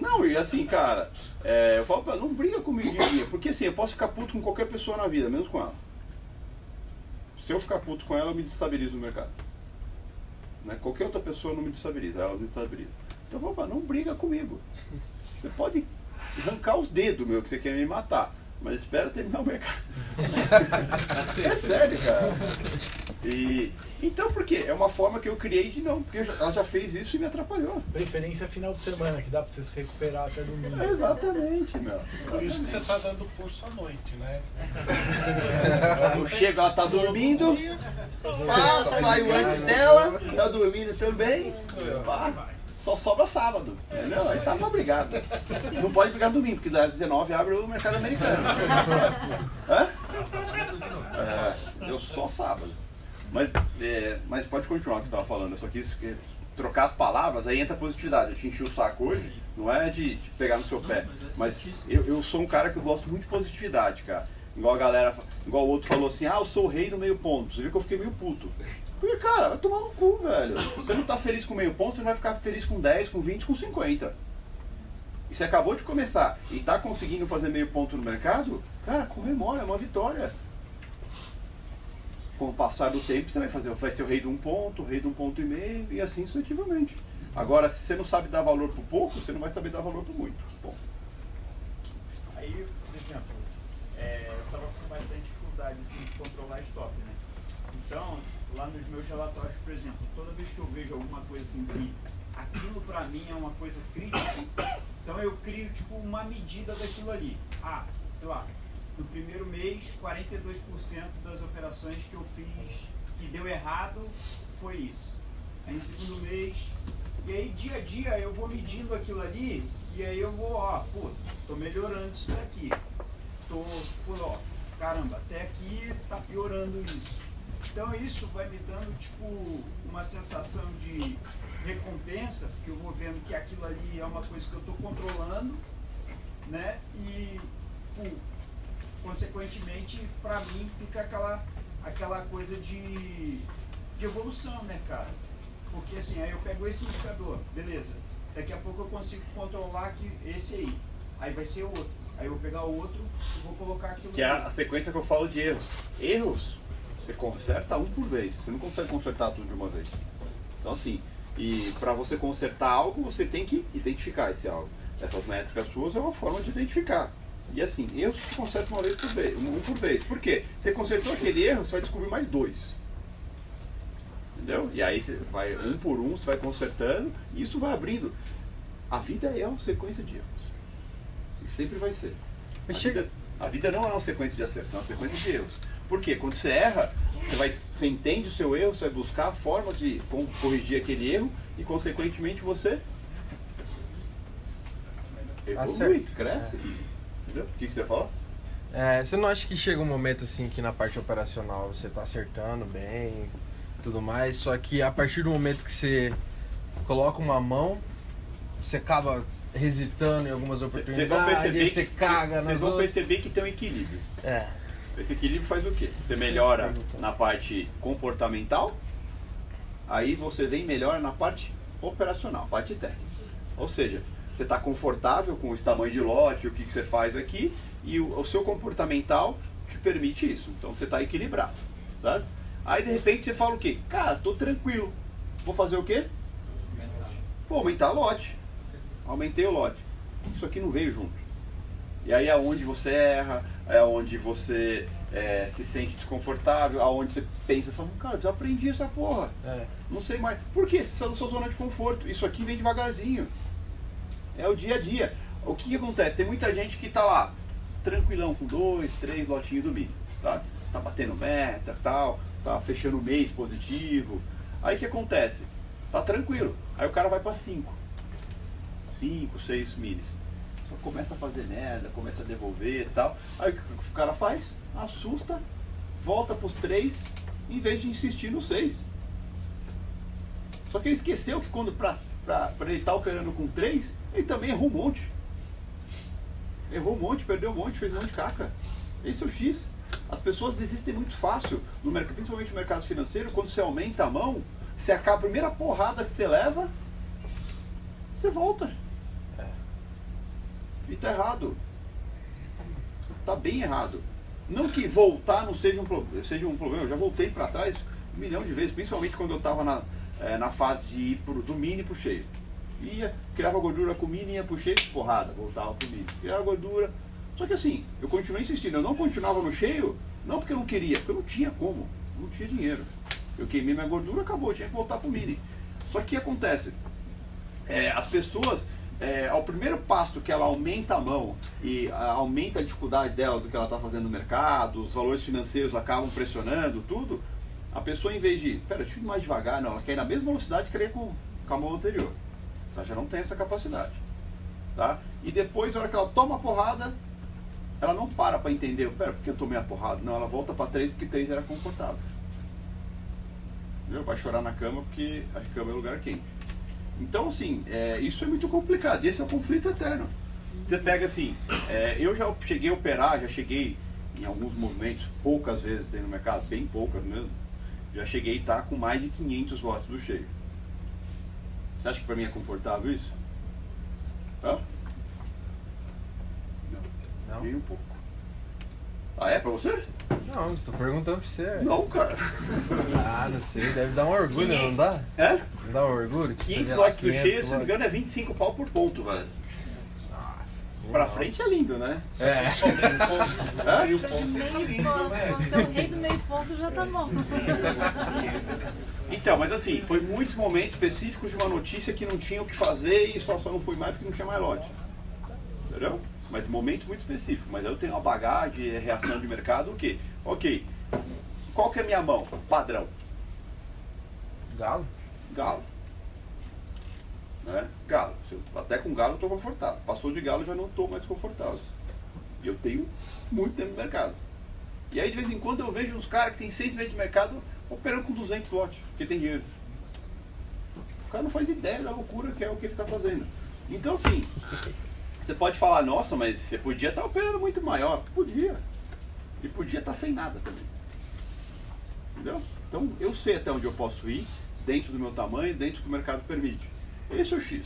Não, e assim, cara, é, eu falo pra ela, não briga comigo dia, porque assim, eu posso ficar puto com qualquer pessoa na vida, menos com ela. Se eu ficar puto com ela, eu me destabilizo no mercado. Né? Qualquer outra pessoa não me destabiliza, ela me destabiliza. Então eu falo não briga comigo. Você pode arrancar os dedos, meu, que você quer me matar. Mas espera terminar o mercado. [LAUGHS] é sério, cara. E, então, por quê? É uma forma que eu criei de não, porque ela já fez isso e me atrapalhou. Preferência final de semana, que dá pra você se recuperar até domingo. Exatamente, meu. Por isso que você tá dando curso à noite, né? Eu chego, ela tá dormindo, pá, saio antes dela, tá dormindo também, pá, só sobra sábado. Entendeu? Aí tá pra brigar. Não pode brigar domingo, porque das 19 abre o mercado americano. Hã? É, eu só sábado. Mas, é, mas pode continuar o que você estava falando. Eu só quis que- trocar as palavras, aí entra a positividade. Eu te enchi o saco hoje, não é de, de pegar no seu pé. Mas eu, eu sou um cara que eu gosto muito de positividade, cara. Igual a galera, igual o outro falou assim, ah, eu sou o rei do meio ponto. Você viu que eu fiquei meio puto. Porque, cara, vai tomar no cu, velho. [LAUGHS] Você não tá feliz com meio ponto, você não vai ficar feliz com 10, com 20, com 50. E você acabou de começar e tá conseguindo fazer meio ponto no mercado, cara, comemora, é uma vitória. Com o passar do tempo, você vai fazer, vai ser o rei de um ponto, o rei de um ponto e meio, e assim sucessivamente. Agora, se você não sabe dar valor pro pouco, você não vai saber dar valor pro muito. Bom, Aí, por exemplo, é, eu estava com bastante dificuldade assim, de controlar stop, né? Então, lá nos meus relatórios, por exemplo, toda vez que eu vejo alguma coisa assim que aquilo para mim é uma coisa crítica, então eu crio tipo uma medida daquilo ali. Ah, sei lá, no primeiro mês, 42% das operações que eu fiz que deu errado foi isso. Aí no segundo mês, e aí dia a dia eu vou medindo aquilo ali e aí eu vou, ó, pô, tô melhorando isso daqui. Tô, pô, ó, caramba, até aqui tá piorando isso. Então isso vai me dando tipo uma sensação de recompensa, porque eu vou vendo que aquilo ali é uma coisa que eu tô controlando, né? E pô, consequentemente para mim fica aquela aquela coisa de, de evolução, né, cara? Porque assim, aí eu pego esse indicador, beleza. Daqui a pouco eu consigo controlar que esse aí. Aí vai ser outro. Aí eu vou pegar o outro e vou colocar aquilo que é a sequência que eu falo de erros. Erros, você conserta um por vez. Você não consegue consertar tudo de uma vez. Então assim, e para você consertar algo, você tem que identificar esse algo. Essas métricas suas é uma forma de identificar. E assim, erros você conserta uma vez por vez, um por vez. Por quê? Você consertou aquele erro, você vai descobrir mais dois. Entendeu? E aí você vai um por um, você vai consertando e isso vai abrindo. A vida é uma sequência de erros. E sempre vai ser. A Mas chega- vida, a vida não é uma sequência de acertos, é uma sequência de erros. Por quê? Quando você erra, você, vai, você entende o seu erro, você vai buscar formas de co- corrigir aquele erro e, consequentemente, você evolui, cresce. Entendeu? O que, que você fala? É, você não acha que chega um momento assim que na parte operacional você tá acertando bem tudo mais, só que a partir do momento que você coloca uma mão, você acaba hesitando em algumas oportunidades, aí que, você caga vocês vão perceber que tem um equilíbrio. É, Esse equilíbrio faz o quê? Você melhora na parte comportamental, aí você vem melhora na parte operacional, parte técnica. Ou seja, você está confortável com esse tamanho de lote, o que, que você faz aqui, e o, o seu comportamental te permite isso. Então você está equilibrado, certo? Aí de repente você fala o quê? Cara, tô tranquilo. Vou fazer o quê? Vou aumentar o lote. Aumentei o lote. Isso aqui não veio junto. E aí é onde você erra, é onde você é, se sente desconfortável, aonde você pensa, fala, cara, eu desaprendi essa porra. é. Não sei mais. Por quê? Você está na sua zona de conforto. Isso aqui vem devagarzinho. É o dia a dia. O que, que acontece? Tem muita gente que tá lá, tranquilão, com dois, três lotinhos do milho. Tá? tá batendo meta tal, tá fechando o mês positivo. Aí o que acontece? Tá tranquilo. Aí o cara vai para cinco. Cinco, seis milhas. Começa a fazer merda, começa a devolver e tal. Aí o que o cara faz? Assusta, volta pros três, em vez de insistir no seis. Só que ele esqueceu que quando pra, pra, pra ele estar operando com três, ele também errou um monte. Errou um monte, perdeu um monte, fez um monte de caca. Esse é o X. As pessoas desistem muito fácil, no mercado, principalmente no mercado financeiro, quando você aumenta a mão, você acaba a primeira porrada que você leva, você volta. E tá errado. Tá bem errado. Não que voltar não seja um, seja um problema, eu já voltei para trás um milhão de vezes, principalmente quando eu estava na, eh, na fase de ir pro, do mini pro cheio. Ia, criava gordura com o mini, ia pro cheio, porrada, voltava pro mini. Criava gordura. Só que assim, eu continuei insistindo, eu não continuava no cheio, não porque eu não queria, porque eu não tinha como, não tinha dinheiro. Eu queimei minha gordura, acabou, tinha que voltar pro mini. Só que o que acontece? É, as pessoas, é, ao primeiro passo que ela aumenta a mão e ah, aumenta a dificuldade dela do que ela está fazendo no mercado, os valores financeiros acabam pressionando tudo, a pessoa em vez de, pera, deixa eu ir mais devagar, não, ela quer ir na mesma velocidade que ela ia com, com a mão anterior. Ela já não tem essa capacidade. Tá? E depois, na hora que ela toma a porrada, ela não para para entender, pera, por que eu tomei a porrada? Não, ela volta para 3 porque 3 era confortável. Entendeu? Vai chorar na cama porque a cama é lugar quente. Então, assim, é, isso é muito complicado. E esse é o conflito eterno. Você pega assim, é, eu já cheguei a operar, já cheguei em alguns movimentos, poucas vezes tem no mercado, bem poucas mesmo. Já cheguei a estar com mais de 500 lotes do cheio. Você acha que para mim é confortável isso? Hã? Não. Não? Um pouco. Ah, é pra você? Não, tô perguntando pra você. Não, cara. Ah, não sei, deve dar um orgulho, não dá? É? Não dá um orgulho? Tipo, 500 você vê lá lotes do 500 cheio, se não me engano, é 25 pau por ponto, velho. Pra frente é lindo, né? É. Hã? Meio ponto meio lindo, ponto, você é o rei do meio ponto já tá bom. Então, mas assim, foi muitos momentos específicos de uma notícia que não tinha o que fazer e só, só não fui mais porque não tinha mais lote. Entendeu? Mas momentos muito específicos. Mas eu tenho uma bagagem, é reação de mercado, o quê? Ok. Qual que é a minha mão? Padrão. Galo? Galo. Né? Galo. Até com galo eu estou confortável. Passou de galo já não estou mais confortável. E eu tenho muito tempo no mercado. E aí de vez em quando eu vejo uns caras que tem seis meses de mercado operando com 200 lotes, porque tem dinheiro. O cara não faz ideia da loucura que é o que ele está fazendo. Então assim, você pode falar, nossa, mas você podia estar operando muito maior. Podia. E podia estar sem nada também. Entendeu? Então eu sei até onde eu posso ir, dentro do meu tamanho, dentro do que o mercado permite. Esse é o X.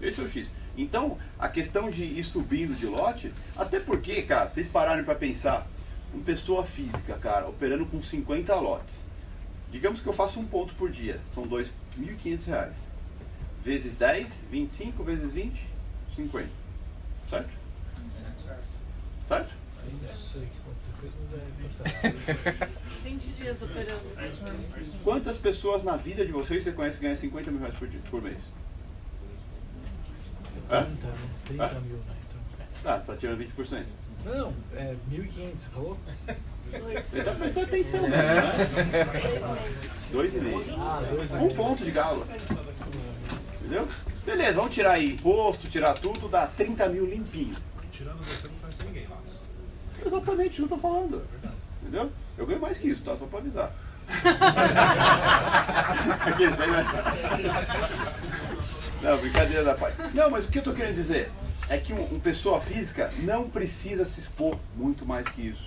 Esse é o X. Então, a questão de ir subindo de lote, até porque, cara, vocês pararem para pensar, uma pessoa física, cara, operando com 50 lotes. Digamos que eu faço um ponto por dia, são 2.500 reais. Vezes 10, 25, vezes 20, 50. Certo? Certo? Não sei quanto você fez, mas é tá certo. 20 dias operando. Quantas pessoas na vida de vocês você conhece que ganham 50 mil reais por, dia, por mês? Hã? 30, né? 30 Hã? mil, né? Então. Tá, você tá tirando 20%. Não, é 1.500, você falou? Você tá prestando atenção, né? Dois e meio. Ah, dois Um ponto de galo. Entendeu? Beleza, vamos tirar aí imposto, tirar tudo, dá 30 mil limpinho. Tirando você, não conhece ninguém lá. Exatamente, não tô falando. Entendeu? Eu ganho mais que isso, tá? Só pra avisar. [LAUGHS] Não, brincadeira da parte. Não, mas o que eu tô querendo dizer é que um, um pessoa física não precisa se expor muito mais que isso.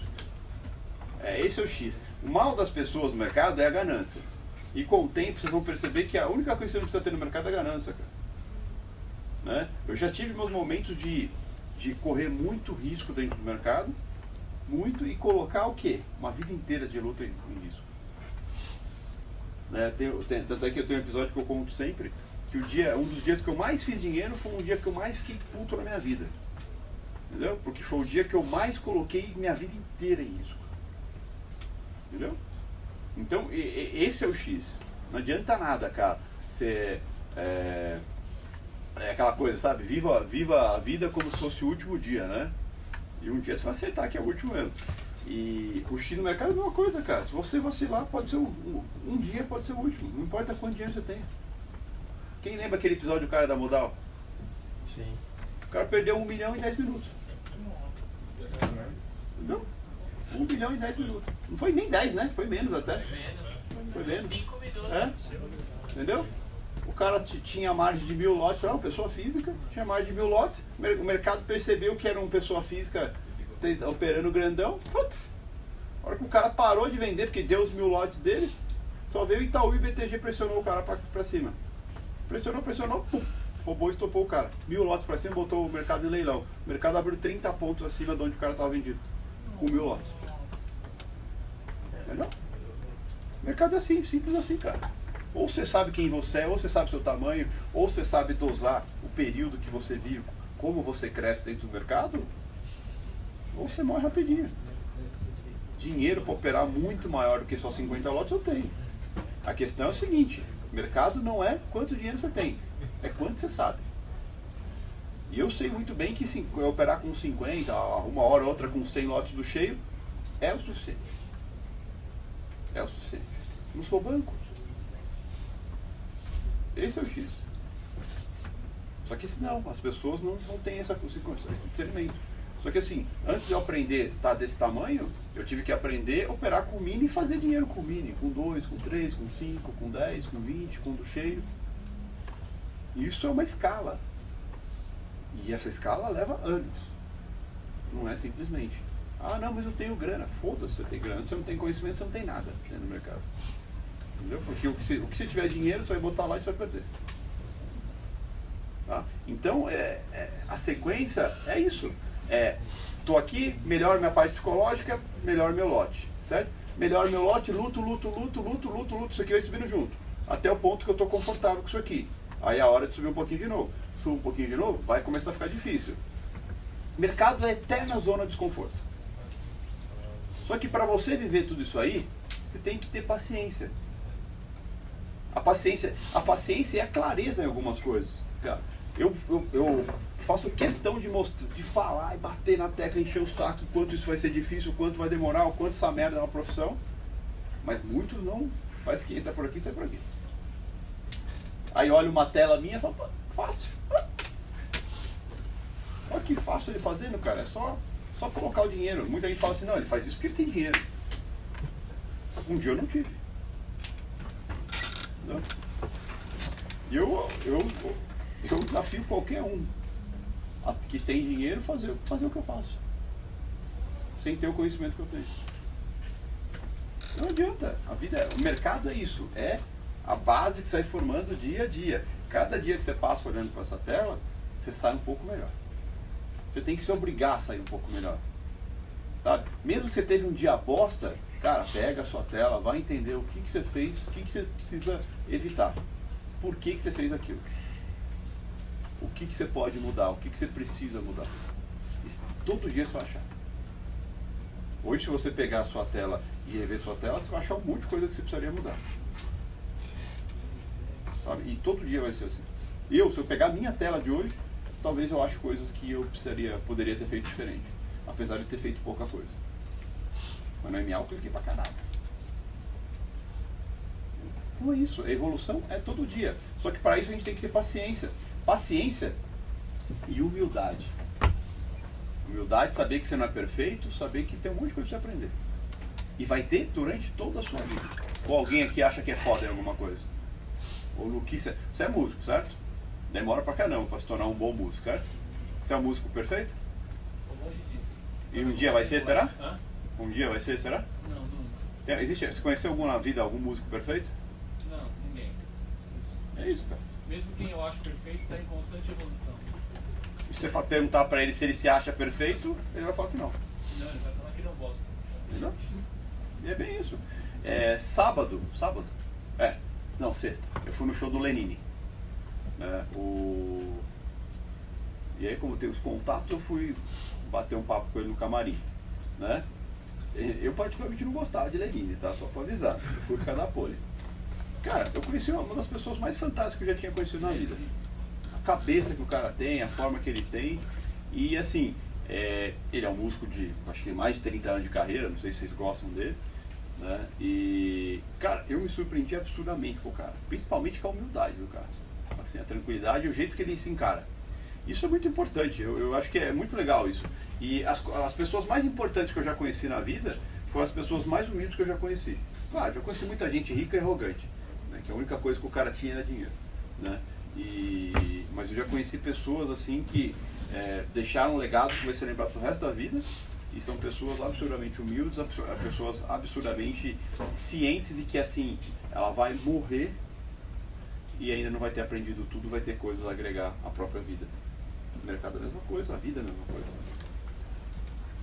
É, esse é o X. O mal das pessoas no mercado é a ganância. E com o tempo vocês vão perceber que a única coisa que você não precisa ter no mercado é ganância, cara. Né? Eu já tive meus momentos de, de correr muito risco dentro do mercado, muito, e colocar o quê? Uma vida inteira de luta em, em risco. Né? Tem- tem- tanto é que eu tenho um episódio que eu conto sempre, que o dia, um dos dias que eu mais fiz dinheiro foi um dia que eu mais fiquei puto na minha vida. Entendeu? Porque foi o dia que eu mais coloquei minha vida inteira em risco. Entendeu? Então, e- e- esse é o X. Não adianta nada, cara. Você. É, é aquela coisa, sabe? Viva, viva a vida como se fosse o último dia, né? E um dia você vai acertar que é o último mesmo. E o X no mercado é a mesma coisa, cara. Se você vacilar, pode ser um, um, um dia, pode ser o último. Não importa quanto dinheiro você tenha. Quem lembra aquele episódio do cara da Modal? Sim. O cara perdeu um milhão em 10 minutos. Entendeu? Um milhão em 10 minutos. Não foi nem 10, né? Foi menos até. Foi menos. 5 minutos. É? Entendeu? O cara tinha margem de mil lotes, era uma pessoa física, tinha margem de mil lotes. O mer- O mercado percebeu que era uma pessoa física operando grandão. Putz, a hora que o cara parou de vender, porque deu os mil lotes dele, só veio o Itaú e o BTG pressionou o cara pra, pra cima. Pressionou, pressionou, pum, roubou e estopou o cara. Mil lotes pra cima, botou o mercado em leilão. O mercado abriu 30 pontos acima de onde o cara estava vendido. Com mil lotes. Entendeu? O mercado é assim, simples assim, cara. Ou você sabe quem você é, ou você sabe seu tamanho, ou você sabe dosar o período que você vive, como você cresce dentro do mercado, ou você morre rapidinho. Dinheiro para operar muito maior do que só 50 lotes eu tenho. A questão é o seguinte, mercado não é quanto dinheiro você tem, é quanto você sabe. E eu sei muito bem que se eu operar com 50, uma hora ou outra com 100 lotes do cheio, é o suficiente. É o suficiente. Não sou banco. Esse é o X. Só que assim, não, as pessoas não, não têm essa, esse discernimento. Só que assim, antes de eu aprender estar desse tamanho, eu tive que aprender a operar com mini e fazer dinheiro com mini, com 2, com 3, com 5, com 10, com 20, com do cheio. Isso é uma escala. E essa escala leva anos. Não é simplesmente. Ah, não, mas eu tenho grana. Foda-se, você tem grana. Você não tem conhecimento, você não tem nada dentro do mercado. Entendeu? Porque o que, você, o que você tiver dinheiro, você vai botar lá e você vai perder. Tá? Então, é, é, a sequência é isso. É, tô aqui, melhor minha parte psicológica, melhor meu lote. Certo? Melhor meu lote, luto, luto, luto, luto, luto, luto. Isso aqui vai subindo junto. Até o ponto que eu estou confortável com isso aqui. Aí é a hora de subir um pouquinho de novo. Subo um pouquinho de novo, vai começar a ficar difícil. Mercado é eterna zona de desconforto. Só que para você viver tudo isso aí, você tem que ter paciência. A paciência, a paciência é a clareza em algumas coisas. Cara, eu, eu, eu faço questão de mostrar, de falar e bater na tecla, encher o saco, quanto isso vai ser difícil, quanto vai demorar, o quanto essa merda é uma profissão. Mas muitos não faz que entra por aqui sai por aqui. Aí olha uma tela minha e fala, "Pô, fácil. Olha que fácil ele fazendo, cara. É só, só colocar o dinheiro. Muita gente fala assim, não, ele faz isso porque ele tem dinheiro. Um dia eu não tive. Não. Eu, eu, eu desafio qualquer um que tem dinheiro fazer, fazer o que eu faço. Sem ter o conhecimento que eu tenho. Não adianta. A vida, é- o mercado é isso. É a base que vai formando dia a dia. Cada dia que você passa olhando para essa tela, você sai um pouco melhor. Você tem que se obrigar a sair um pouco melhor. Sabe? Mesmo que você teve um dia bosta, cara, pega a sua tela, vai entender o que, que você fez, o que, que você precisa evitar. Por que, que você fez aquilo? O que, que você pode mudar, o que, que você precisa mudar. Todo dia você vai achar. Hoje, se você pegar a sua tela e rever sua tela, você vai achar um monte de coisa que você precisaria mudar. Sabe? E todo dia vai ser assim. Eu, se eu pegar a minha tela de hoje, talvez eu ache coisas que eu precisaria, poderia ter feito diferente. Apesar de ter feito pouca coisa. Mas no MA eu cliquei pra caralho. Então é isso, a evolução é todo dia. Só que para isso a gente tem que ter paciência. Paciência e humildade. Humildade, saber que você não é perfeito, saber que tem um monte de coisa pra você aprender. E vai ter durante toda a sua vida. Ou alguém aqui acha que é foda em alguma coisa. Ou no que você, é músico, certo? Demora pra caramba pra se tornar um bom músico, certo? Você é um músico perfeito? E um dia vai ser, será? Um dia vai ser, será? Não, nunca. Tem- existe, você conheceu algum na vida algum músico perfeito? Não, ninguém. É isso, cara. Mesmo quem eu acho perfeito está em constante evolução. Se você perguntar pra ele se ele se acha perfeito, ele vai falar que não. Não, ele vai falar que não gosta. Entendeu? E é bem isso. É, sábado, sábado? É, não, sexta. Eu fui no show do Lenine. Né, o... E aí, como tem os contatos, eu fui bater um papo com ele no camarim. Né? Eu particularmente não gostava de Lenine, tá? Só pra avisar. Eu fui causa da pole. Cara, eu conheci uma das pessoas mais fantásticas que eu já tinha conhecido na vida. A cabeça que o cara tem, a forma que ele tem. E assim, é, ele é um músico de acho que mais de 30 anos de carreira, não sei se vocês gostam dele. Né? E, cara, eu me surpreendi absurdamente com o cara. Principalmente com a humildade do cara. Assim, a tranquilidade e o jeito que ele se encara. Isso é muito importante, eu, eu acho que é muito legal isso. E as, as pessoas mais importantes que eu já conheci na vida foram as pessoas mais humildes que eu já conheci. Claro, já conheci muita gente rica e arrogante, né? que a única coisa que o cara tinha era dinheiro. Né? E, mas eu já conheci pessoas assim que é, deixaram um legado que vai ser lembrado pro resto da vida e são pessoas absurdamente humildes, pessoas absurdamente cientes e que assim, ela vai morrer e ainda não vai ter aprendido tudo, vai ter coisas a agregar à própria vida. O mercado é a mesma coisa, a vida é a mesma coisa.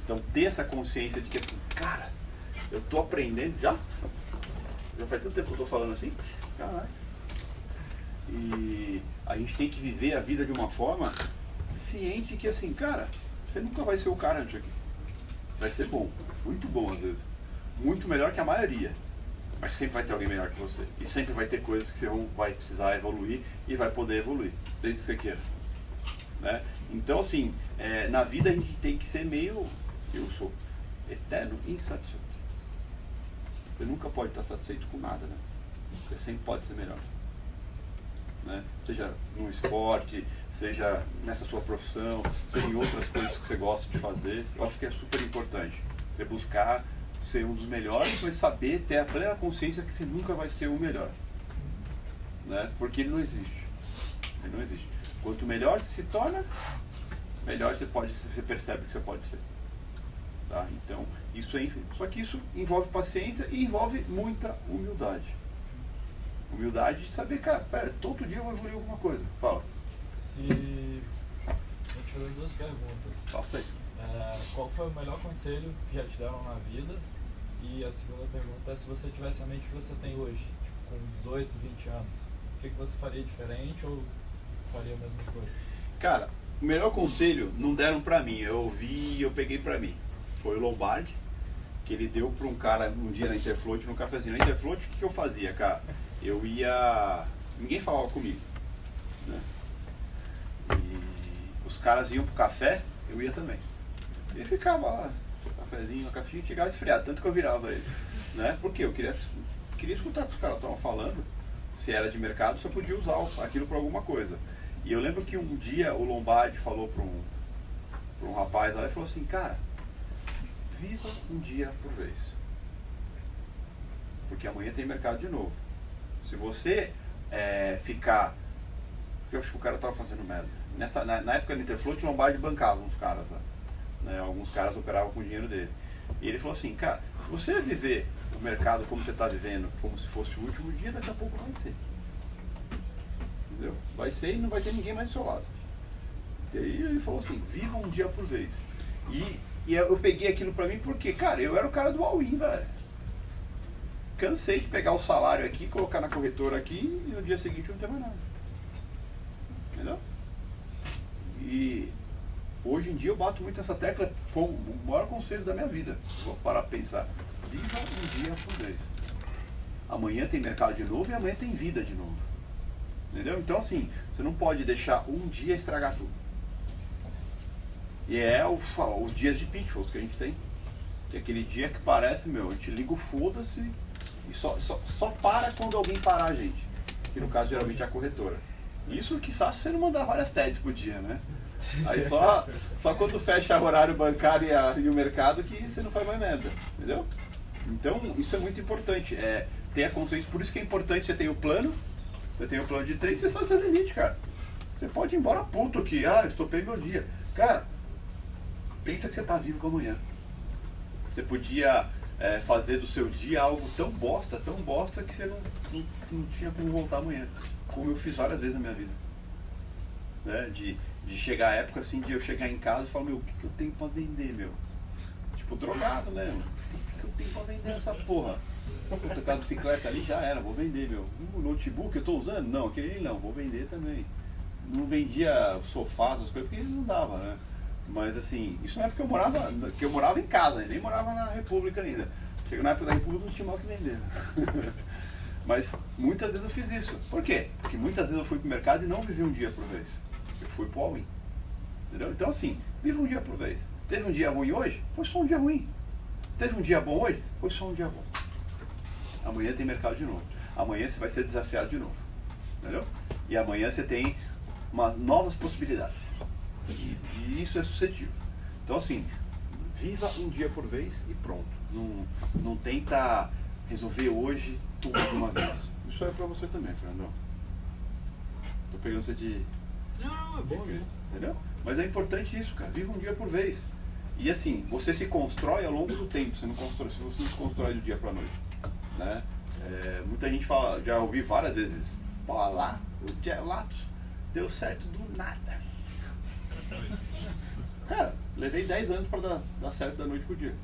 Então ter essa consciência de que assim, cara, eu tô aprendendo já. Já faz tanto tempo que eu tô falando assim, caralho. E a gente tem que viver a vida de uma forma ciente que assim, cara, você nunca vai ser o cara antes aqui. Você vai ser bom, muito bom às vezes. Muito melhor que a maioria. Mas sempre vai ter alguém melhor que você. E sempre vai ter coisas que você vai precisar evoluir e vai poder evoluir, desde que você queira. Né? Então, assim, é, na vida a gente tem que ser meio. Eu sou eterno insatisfeito. Você nunca pode estar satisfeito com nada, né? Você sempre pode ser melhor. Né? Seja no esporte, seja nessa sua profissão, seja em outras coisas que você gosta de fazer. Eu acho que é super importante. Você buscar ser um dos melhores, mas saber ter a plena consciência que você nunca vai ser o melhor. Né? Porque ele não existe. Ele não existe. Quanto melhor você se torna, melhor você pode, você percebe que você pode ser. Tá? Então, isso é infinito. Só que isso envolve paciência e envolve muita humildade. Humildade de saber, cara, pera, todo dia eu vou evoluir alguma coisa. Fala. Se. Vou te fazer duas perguntas. Faça aí. É, qual foi o melhor conselho que já te deram na vida? E a segunda pergunta é se você tivesse a mente que você tem hoje, tipo, com 18, 20 anos, o que, que você faria diferente ou faria a mesma coisa? Cara, o melhor conselho não deram pra mim, eu ouvi e eu peguei pra mim. Foi o Lombardi, que ele deu pra um cara um dia na Interfloat, no cafezinho. Na Interfloat, o que, que eu fazia, cara? Eu ia. Ninguém falava comigo. Né? E os caras iam pro café, eu ia também. Ele ficava lá, cafezinho, cafezinho, chegava esfriado, tanto que eu virava ele. Né? Porque eu queria, queria escutar o que os caras estavam falando. Se era de mercado, eu podia usar aquilo para alguma coisa. E eu lembro que um dia o Lombardi falou para um, pra um rapaz lá e falou assim, cara, viva um dia por vez. Porque amanhã tem mercado de novo. Se você é, ficar. Eu acho que o cara tava fazendo merda. Nessa, na, na época do Interfloat, o Lombardi bancava uns caras lá. Né? Alguns caras operavam com o dinheiro dele. E ele falou assim, cara, se você viver o mercado como você está vivendo, como se fosse o último dia, daqui a pouco vai ser. Entendeu? Vai ser e não vai ter ninguém mais do seu lado. E aí ele falou assim, viva um dia por vez. E, e eu peguei aquilo pra mim porque, cara, eu era o cara do all-in, velho. Cansei de pegar o salário aqui, colocar na corretora aqui e no dia seguinte não ter mais nada. Entendeu? E hoje em dia eu bato muito essa tecla, foi o maior conselho da minha vida. Vou parar para pensar. Viva um dia por vez. Amanhã tem mercado de novo e amanhã tem vida de novo. Entendeu? Então assim, você não pode deixar um dia estragar tudo. E é o, os dias de pitfalls que a gente tem. Que é aquele dia que parece, meu, a gente liga o foda-se e só, só, só para quando alguém parar a gente. Que no caso geralmente é a corretora. Isso que se você não mandar várias TEDs por dia, né? Aí só, só quando fecha o horário bancário e, a, e, o mercado que você não faz mais merda, entendeu? Então isso é muito importante, é ter a consciência, por isso que é importante você ter o plano, você tem o plano de trade, você sabe seu limite, cara. Você pode ir embora puto aqui, ah, estopei meu dia. Cara, pensa que você está vivo com amanhã. Você podia é, fazer do seu dia algo tão bosta, tão bosta, que você não, não, não tinha como voltar amanhã. Como eu fiz várias vezes na minha vida. Né? De, de chegar a época assim, de eu chegar em casa e falar, meu, o que, que eu tenho pra vender, meu? Tipo, drogado, né? O que, que eu tenho pra vender essa porra? Vou tocar bicicleta ali, já era, vou vender, meu. O notebook eu tô usando? Não, aquele não, vou vender também. Não vendia sofás, as coisas, porque não dava, né? Mas assim, isso não é porque eu morava, que eu morava em casa, nem morava na República ainda. Chegou na época da República não tinha mal que vender. [LAUGHS] Mas muitas vezes eu fiz isso. Por quê? Porque muitas vezes eu fui pro mercado e não vivi um dia por vez. Eu fui pro all-in. Entendeu? Então assim, vive um dia por vez. Teve um dia ruim hoje? Foi só um dia ruim. Teve um dia bom hoje? Foi só um dia bom. Amanhã tem mercado de novo. Amanhã você vai ser desafiado de novo. Entendeu? E amanhã você tem uma, novas possibilidades. E, e isso é sucedido. Então assim, viva um dia por vez e pronto. Não, não tenta resolver hoje tudo de uma vez. Isso é pra você também, Fernandão. Tô pegando você de. Não, é bom mesmo. Entendeu? Mas é importante isso, cara. Viva um dia por vez. E assim, você se constrói ao longo do tempo. Você não constrói, você não se constrói do dia pra noite. Né? É, muita gente fala, já ouvi várias vezes isso. Pô, lá, o Gelatos deu certo do nada. Cara, levei 10 anos para dar, dar certo da noite pro dia.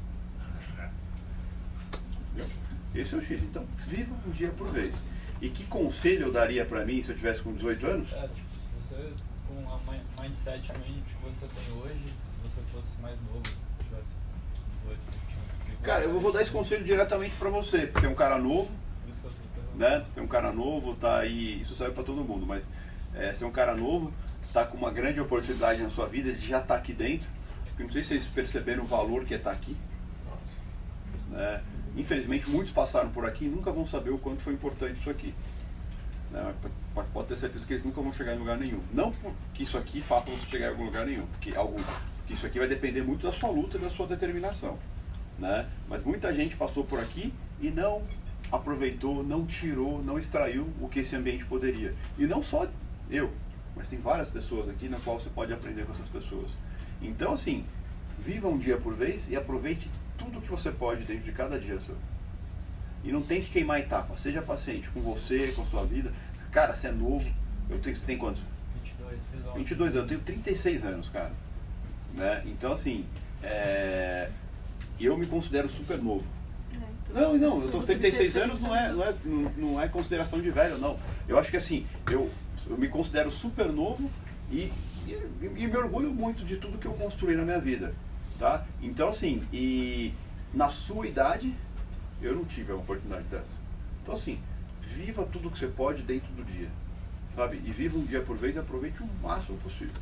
Esse é o X. Então, viva um dia por vez. E que conselho eu daria para mim se eu tivesse com 18 anos? É, tipo, se você, com a mindset que você tem hoje, se você fosse mais novo, tivesse 18, 20 Cara, eu vou dar esse conselho diretamente para você, porque você é um cara novo, né? Você é um cara novo, tá aí, isso serve para todo mundo, mas é, você é um cara novo, tá com uma grande oportunidade na sua vida de já estar tá aqui dentro. Porque não sei se vocês perceberam o valor que é estar tá aqui. Né? Infelizmente, muitos passaram por aqui e nunca vão saber o quanto foi importante isso aqui. Né? Pode ter certeza que eles nunca vão chegar em lugar nenhum. Não que isso aqui faça você chegar em algum lugar nenhum, porque, algum, porque isso aqui vai depender muito da sua luta e da sua determinação. Né? Mas muita gente passou por aqui e não aproveitou, não tirou, não extraiu o que esse ambiente poderia. E não só eu, mas tem várias pessoas aqui na qual você pode aprender com essas pessoas. Então, assim, viva um dia por vez e aproveite tudo que você pode dentro de cada dia seu. E não tente queimar etapa. Seja paciente com você, com a sua vida. Cara, você é novo. Eu tenho, você tem quantos? 22, fiz ontem. 22 anos. Eu tenho 36 anos, cara. Né? Então, assim, é... eu me considero super novo. É, não, não, eu tô 36 anos não é, não, é, não é consideração de velho, não. Eu acho que assim, eu, eu me considero super novo e, e, e me orgulho muito de tudo que eu construí na minha vida. Tá? Então, assim, e na sua idade, eu não tive uma oportunidade dessa. Então, assim, viva tudo que você pode dentro do dia, sabe? E viva um dia por vez e aproveite o máximo possível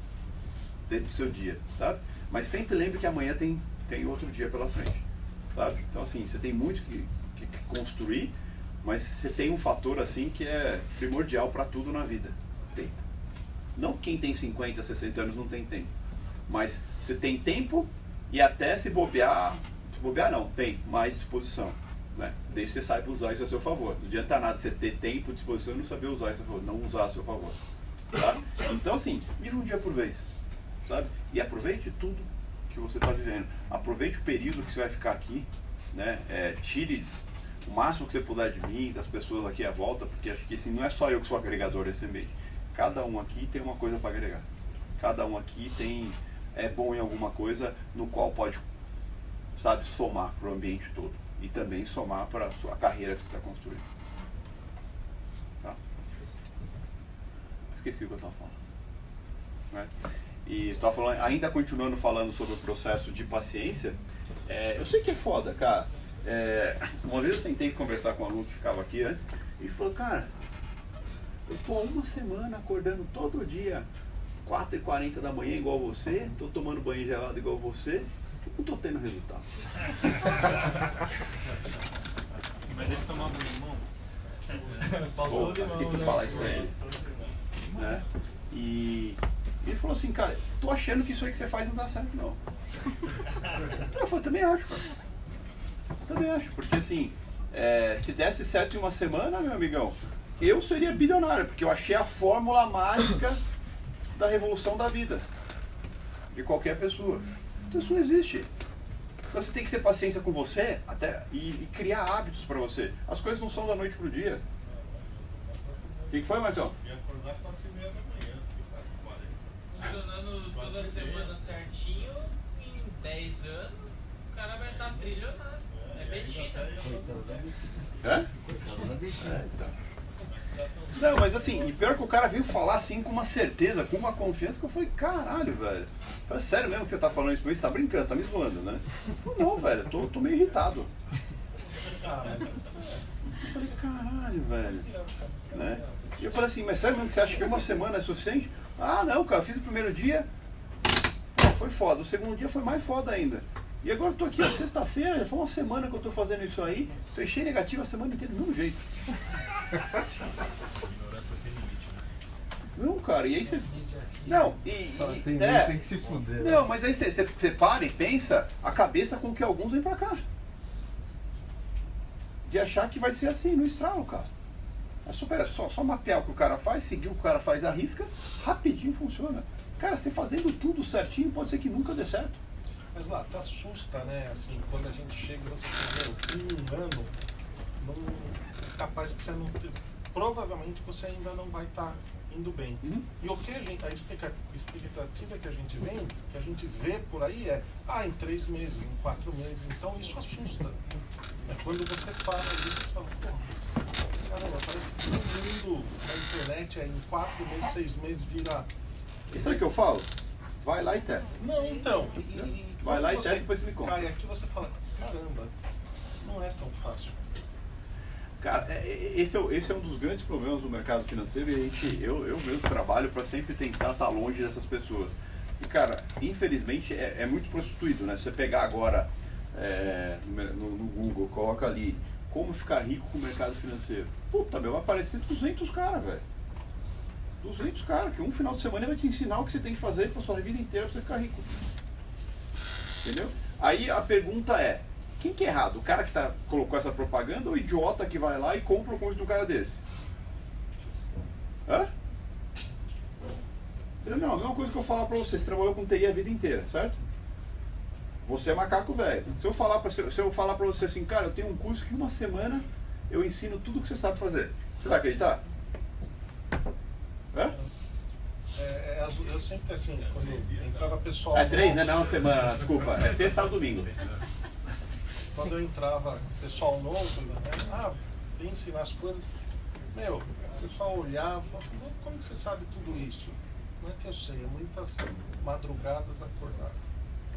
dentro do seu dia, sabe? Mas sempre lembre que amanhã tem, tem outro dia pela frente, sabe? Então, assim, você tem muito que, que, que construir, mas você tem um fator, assim, que é primordial para tudo na vida. Tempo. Não quem tem 50, 60 anos não tem tempo. Mas você tem tempo e até se bobear, se bobear não, tem mais disposição. Né? Desde que você saiba usar isso a seu favor. Não adianta nada você ter tempo, disposição e não saber usar isso a favor, não usar a seu favor. Tá? Então assim, vive um dia por vez. Sabe? E aproveite tudo que você está vivendo. Aproveite o período que você vai ficar aqui. Né? É, tire o máximo que você puder de mim, das pessoas aqui à volta, porque acho que assim, não é só eu que sou agregador desse ambiente. Cada um aqui tem uma coisa para agregar. Cada um aqui tem é bom em alguma coisa no qual pode, sabe, somar para o ambiente todo e também somar para a sua carreira que você está construindo. Tá? Esqueci o que eu estava falando. Né? E tá falando, ainda continuando falando sobre o processo de paciência, é, eu sei que é foda, cara. É, uma vez eu sentei conversar com um aluno que ficava aqui, né? E falou, cara, eu tô há uma semana acordando todo dia, 4h40 da manhã igual você, tô tomando banho gelado igual você, não tô tendo resultado. [LAUGHS] Mas ele tomava limão? Pô, esqueci de falar isso pra ele. Né? E ele falou assim, cara, tô achando que isso aí que você faz não dá certo não. [LAUGHS] Eu falei, também acho, cara. Também acho, porque assim, é, se desse certo em uma semana, meu amigão, eu seria bilionário, porque eu achei a fórmula mágica da revolução da vida. De qualquer pessoa. Então isso não existe. Então você tem que ter paciência com você até, e, e criar hábitos para você. As coisas não são da noite pro dia. O que, que foi, Marcão? E acordar às quatro e meia da manhã. Funcionando toda semana certinho, em 10 anos, o cara vai estar trilionário. É Betina. Hã? É, então. Não, mas assim, e pior que o cara veio falar assim com uma certeza, com uma confiança, que eu falei, caralho, velho. Falei, sério mesmo que você tá falando isso pra mim? Você tá brincando, tá me zoando, né? Eu, não, velho, tô, tô meio irritado. Eu falei, caralho, velho. Né? E eu falei assim, mas sério mesmo que você acha que uma semana é suficiente? Ah, não, cara, fiz o primeiro dia, foi foda. O segundo dia foi mais foda ainda. E agora eu tô aqui, ó, sexta-feira, já foi uma semana que eu tô fazendo isso aí, fechei negativo a semana inteira do mesmo jeito. Ignorância sem limite, né? Não, cara, e aí você. Não, e. e- Tem, é, tem que se fuder. né? Não, mas aí você, você, para e pensa a cabeça com que alguns vêm pra cá. De achar que vai ser assim, no estralo, cara. É super, é só, só mapear o que o cara faz, seguir o que o cara faz à risca, rapidinho funciona. Cara, você fazendo tudo certinho, pode ser que nunca dê certo. Mas lá, te assusta, né? Assim, quando a gente chega e você fala, "Meu, em um ano, não, capaz que você não. te- Provavelmente você ainda não vai estar indo bem. Uhum. E o que a gente, a expecta- expectativa que a gente vem, que a gente vê por aí é, ah, em três meses, em quatro meses. Então isso assusta. É quando você fala isso, você fala, pô, mas, caramba, parece que todo mundo na internet é em quatro meses, seis meses vira. Isso aí que eu falo? Vai lá e testa. Não, então. E, e Vai lá e testa e depois me conta. Cai aqui você fala, caramba, não é tão fácil. Cara, é- é- esse é, esse é um dos grandes problemas do mercado financeiro e a gente, eu, eu mesmo trabalho para sempre tentar estar longe dessas pessoas. E cara, infelizmente é, é muito prostituído, né? Você pegar agora é, no, no- Google, coloca ali como ficar rico com o mercado financeiro. Puta, meu, vai aparecer 200 caras, velho. 200 caras, que um final de semana vai te ensinar o que você tem que fazer para sua vida inteira pra você ficar rico. Entendeu? Aí a pergunta é, quem que é errado? O cara que tá, colocou essa propaganda ou o idiota que vai lá e compra o curso de um cara desse? Hã? Não, a mesma coisa que eu falar pra você, você trabalhou com TI a vida inteira, certo? Você é macaco velho. Se eu falar pra, se eu falar pra você assim, cara, eu tenho um curso que em uma semana eu ensino tudo que você sabe fazer. Você vai acreditar? Hã? É, é, as- eu sempre assim, quando entrava pessoal. É três, né? Não, semana, desculpa. É sexta, sábado, domingo. Quando eu entrava pessoal novo, né? ah, vem ensinar as coisas. Meu, o pessoal olhava, "Como- como que você sabe tudo isso? Não é que eu sei, é muitas madrugadas acordado.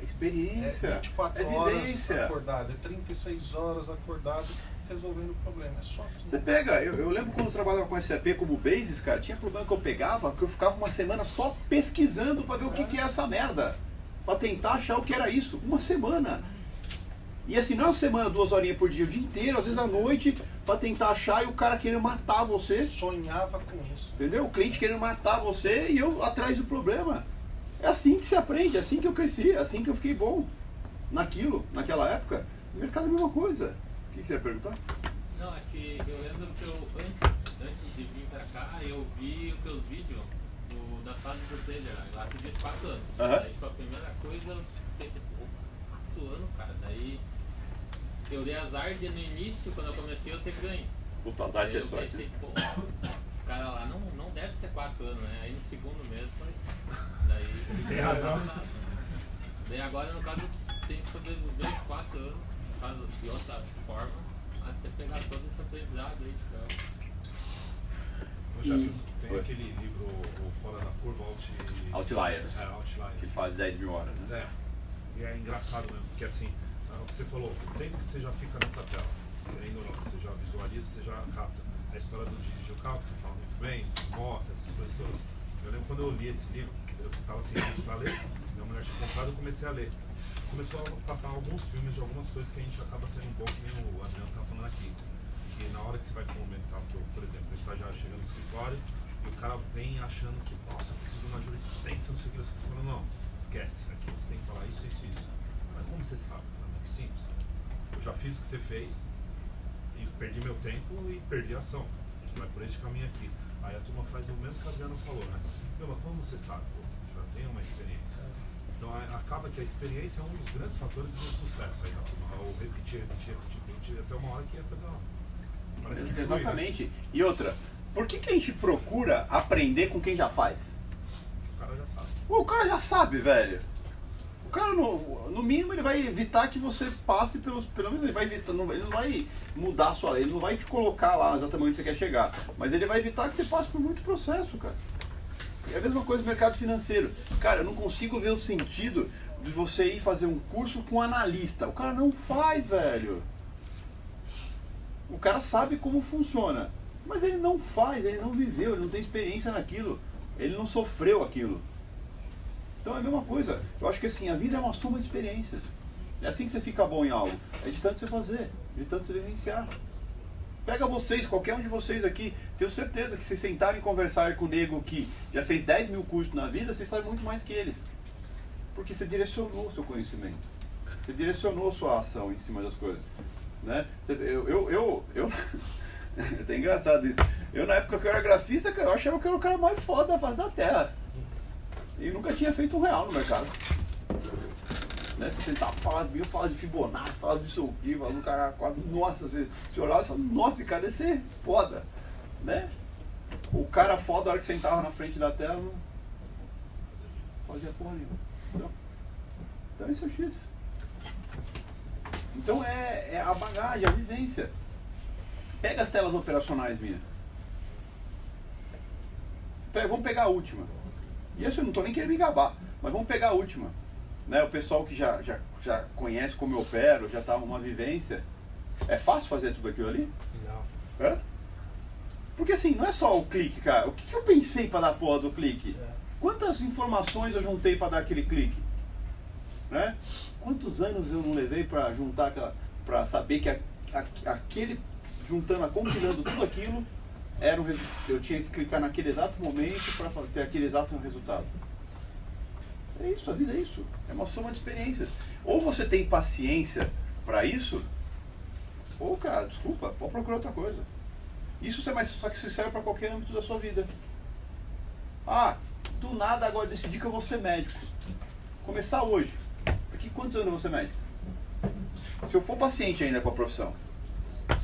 Experiência. É 24 é horas acordado, é 36 horas acordado resolvendo o problema. É só assim. Você pega, eu, eu lembro quando eu trabalhava com SAP como Basis, cara, tinha problema que eu pegava, que eu ficava uma semana só pesquisando pra ver o que, que é essa merda. Pra tentar achar o que era isso. Uma semana. E assim, não é uma semana, duas horinhas por dia, o dia inteiro, às vezes à noite, pra tentar achar e o cara querendo matar você. Sonhava com isso. Entendeu? O cliente querendo matar você e eu atrás do problema. É assim que se aprende, é assim que eu cresci, é assim que eu fiquei bom naquilo, naquela época. O mercado é a mesma coisa. O que, que você ia perguntar? Não, é que eu lembro que eu, antes, antes de vir pra cá, eu vi os teus vídeos do, das fases do trader lá. Lá tu disse 4 anos. Aham. Daí, tipo, a primeira coisa, eu pensei, pô, 4 anos, cara. Daí eu dei azar de no início, quando eu comecei, eu ter ganho. Puta, azar ter eu sorte. pensei, pô, o cara lá não, não deve ser 4 anos, né? Aí no segundo mês foi. Daí. [LAUGHS] Tem razão. Daí agora, no caso, tem que sobreviver 4 anos, no caso, de outra forma, até pegar todo esse aprendizado aí. Então. Jefferson, Tem Oi. aquele livro, o Fora da Curva, Out... Outliers. É, Outliers. Que faz 10 mil horas, né? É. E é engraçado mesmo, porque assim, o que você falou, o tempo que você já fica nessa tela, querendo ou não, você já visualiza, você já capta. A história do dirigir o carro, que você fala muito bem, moto, essas coisas todas. Eu lembro quando eu li esse livro, eu tava sem livro pra ler, minha mulher tinha comprado eu comecei a ler. Começou a passar alguns filmes de algumas coisas que a gente acaba sendo pouco, que nem o Adriano tá falando aqui. Que na hora que você vai comentar, por, exemplo, o estagiário chega no escritório e o cara vem achando que, nossa, preciso de uma jurisprudência, não sei o que, você fala, não, esquece, aqui você tem que falar isso, isso, isso. Mas como você sabe? Simples. Eu já fiz o que você fez e perdi meu tempo e perdi a ação. Vai por este caminho aqui. Aí a turma faz o mesmo que a Adriana falou, né? Meu, mas como você sabe? Pô, já tem uma experiência. Então a- acaba que a experiência é um dos grandes fatores do sucesso aí da turma. O repetir, repetir, repetir, repetir, até uma hora que a coisa. Parece que né? Exatamente. E outra, por que, que a gente procura aprender com quem já faz? O cara já sabe. O cara já sabe, velho. Cara, no, no mínimo, ele vai evitar que você passe pelos. Pelo menos ele vai evitar. Não, ele não vai mudar a sua. Ele não vai te colocar lá exatamente onde você quer chegar. Mas ele vai evitar que você passe por muito processo, cara. É a mesma coisa no mercado financeiro. Cara, eu não consigo ver o sentido de você ir fazer um curso com um analista. O cara não faz, velho. O cara sabe como funciona. Mas ele não faz, ele não viveu, ele não tem experiência naquilo. Ele não sofreu aquilo. Então é a mesma coisa. Eu acho que assim, a vida é uma soma de experiências. É assim que você fica bom em algo. É de tanto você fazer, de tanto você vivenciar. Pega vocês, qualquer um de vocês aqui, tenho certeza que se sentarem e conversarem com o nego que já fez 10 mil cursos na vida, você sabe muito mais que eles. Porque você direcionou o seu conhecimento. Você direcionou a sua ação em cima das coisas. Né? Eu, eu, eu, eu [LAUGHS] é até engraçado isso. Eu na época que eu era grafista, eu achava que eu era o cara mais foda da face da terra. E nunca tinha feito um real no mercado. Né? Você sentava falar de mim, eu falava de Fibonacci, falava de seu que, falava do cara nossa, você, você olhava e falava, nossa, esse cara ser foda. Né? O cara foda, a hora que sentava na frente da tela, não fazia porra nenhuma. Então, então esse é o X. Então é, é a bagagem, a vivência. Pega as telas operacionais minhas. Pega- vamos pegar a última. E essa eu não estou nem querendo me gabar, mas vamos pegar a última. Né? O pessoal que já, já, já conhece como eu opero, já está numa vivência. É fácil fazer tudo aquilo ali? Não. É? Porque assim, não é só o clique, cara. O que, que eu pensei para dar a porra do clique? Quantas informações eu juntei para dar aquele clique? Né? Quantos anos eu não levei para juntar aquela. para saber que a- a- aquele. juntando, compilando tudo aquilo, era um eu tinha que clicar naquele exato momento para ter aquele exato resultado. É isso, a vida é isso. É uma soma de experiências. Ou você tem paciência para isso, ou, cara, desculpa, pode procurar outra coisa. Isso você mais, só que isso serve para qualquer âmbito da sua vida. Ah, do nada agora decidi que eu vou ser médico. Começar hoje. Daqui quantos anos eu vou ser médico? Se eu for paciente ainda com a profissão.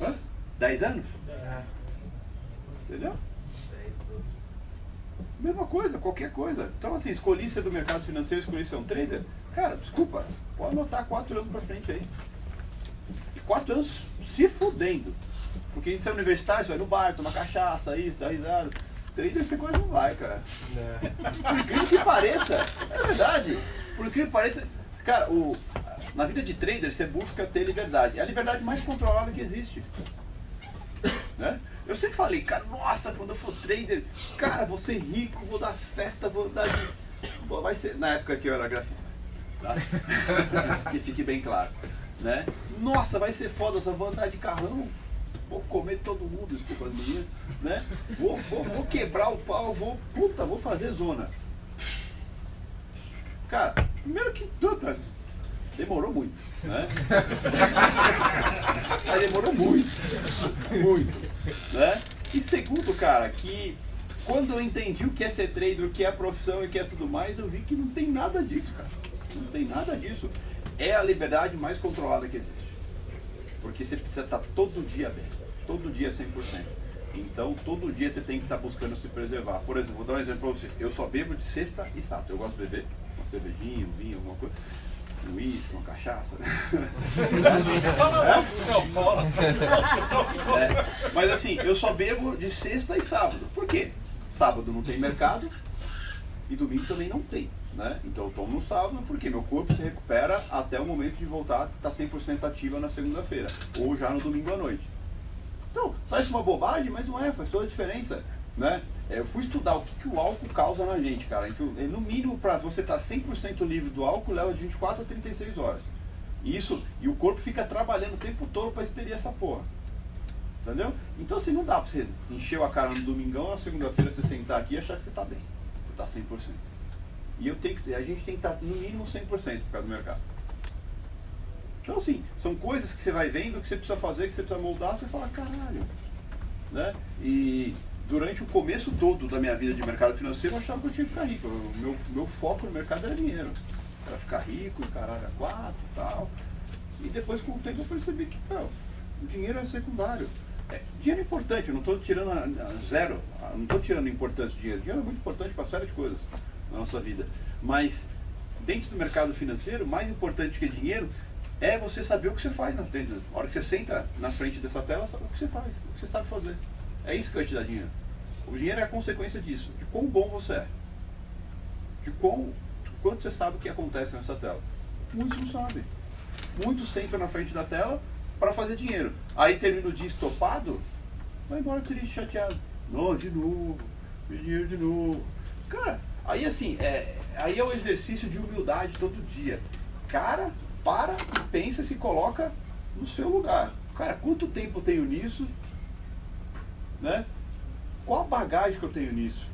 Hã? 10 anos? Entendeu? Mesma coisa, qualquer coisa. Então assim, escolhi ser do mercado financeiro, escolhi ser um trader. Cara, desculpa, pode anotar 4 anos pra frente aí. E 4 anos se fudendo. Porque você é universitário, você vai no bar, toma cachaça, isso, dá risada. Trader você quase não vai, cara. Por incrível que pareça, é verdade. Por incrível que pareça, cara, o, na vida de trader você busca ter liberdade. É a liberdade mais controlada que existe. Né? Eu sempre falei, cara, nossa, quando eu for trader, cara, vou ser rico, vou dar festa, vou dar. de- vai ser na época que eu era grafista. Tá? [LAUGHS] que fique bem claro. Né? Nossa, vai ser foda, eu só vou andar de carrão, vou comer todo mundo, desculpa as meninas, né? Vou, vou, vou quebrar o pau, vou, puta, vou fazer zona. Cara, primeiro que puta, demorou muito, né? [LAUGHS] Mas demorou muito, muito, né? E segundo, cara, que quando eu entendi o que é ser trader, o que é profissão e o que é tudo mais, eu vi que não tem nada disso, cara. Não tem nada disso. É a liberdade mais controlada que existe. Porque você precisa estar todo dia bem, todo dia 100%. Então, todo dia você tem que estar buscando se preservar. Por exemplo, vou dar um exemplo para vocês. Eu só bebo de sexta e sábado. Eu gosto de beber uma cervejinha, um vinho, alguma coisa. Um uísque, uma cachaça. né? É. É, Mas assim, eu só bebo de sexta e sábado. Por quê? sábado não tem mercado e domingo também não tem. Né? Então eu tomo no sábado porque meu corpo se recupera até o momento de voltar a estar 100% ativa na segunda-feira ou já no domingo à noite. Então, parece uma bobagem, mas não é, faz toda a diferença. Né? É, Eu fui estudar o que, que o álcool causa na gente, cara. Então, é, No mínimo, para você estar 100% livre do álcool, leva de 24 a 36 horas. Isso, e o corpo fica trabalhando o tempo todo para expelir essa porra. Entendeu? Então, assim, não dá pra você encher a cara no domingão, na segunda-feira você sentar aqui e achar que você tá bem. Você tá 100%. E eu tenho que, a gente tem que estar no mínimo 100% por causa do mercado. Então, assim, são coisas que você vai vendo, que você precisa fazer, que você precisa moldar, você fala, caralho. Né? E durante o começo todo da minha vida de mercado financeiro, eu achava que eu tinha que ficar rico. O meu, meu foco no mercado era dinheiro. Era ficar rico, caralho, a quatro e tal. E depois, com o tempo, eu percebi que, pô, o dinheiro é secundário. É, dinheiro é importante, eu não estou tirando a, a zero, a- não estou tirando a importância do dinheiro. Dinheiro é muito importante para uma série de coisas na nossa vida. Mas dentro do mercado financeiro, mais importante que dinheiro é você saber o que você faz na frente. Na hora que você senta na frente dessa tela, sabe o que você faz, o que você sabe fazer. É isso que vai te dar dinheiro. O dinheiro é a consequência disso, de quão bom você é. De quão, quanto você sabe o que acontece nessa tela. Muitos não sabem. Muitos sentam na frente da tela para fazer dinheiro. Aí termina o dia estopado, vai embora triste, chateado. Não, de novo, dinheiro de novo. Cara, aí assim, é, aí é o exercício de humildade todo dia. Cara, para e pensa e se coloca no seu lugar. Cara, quanto tempo tenho nisso? Né? Qual a bagagem que eu tenho nisso?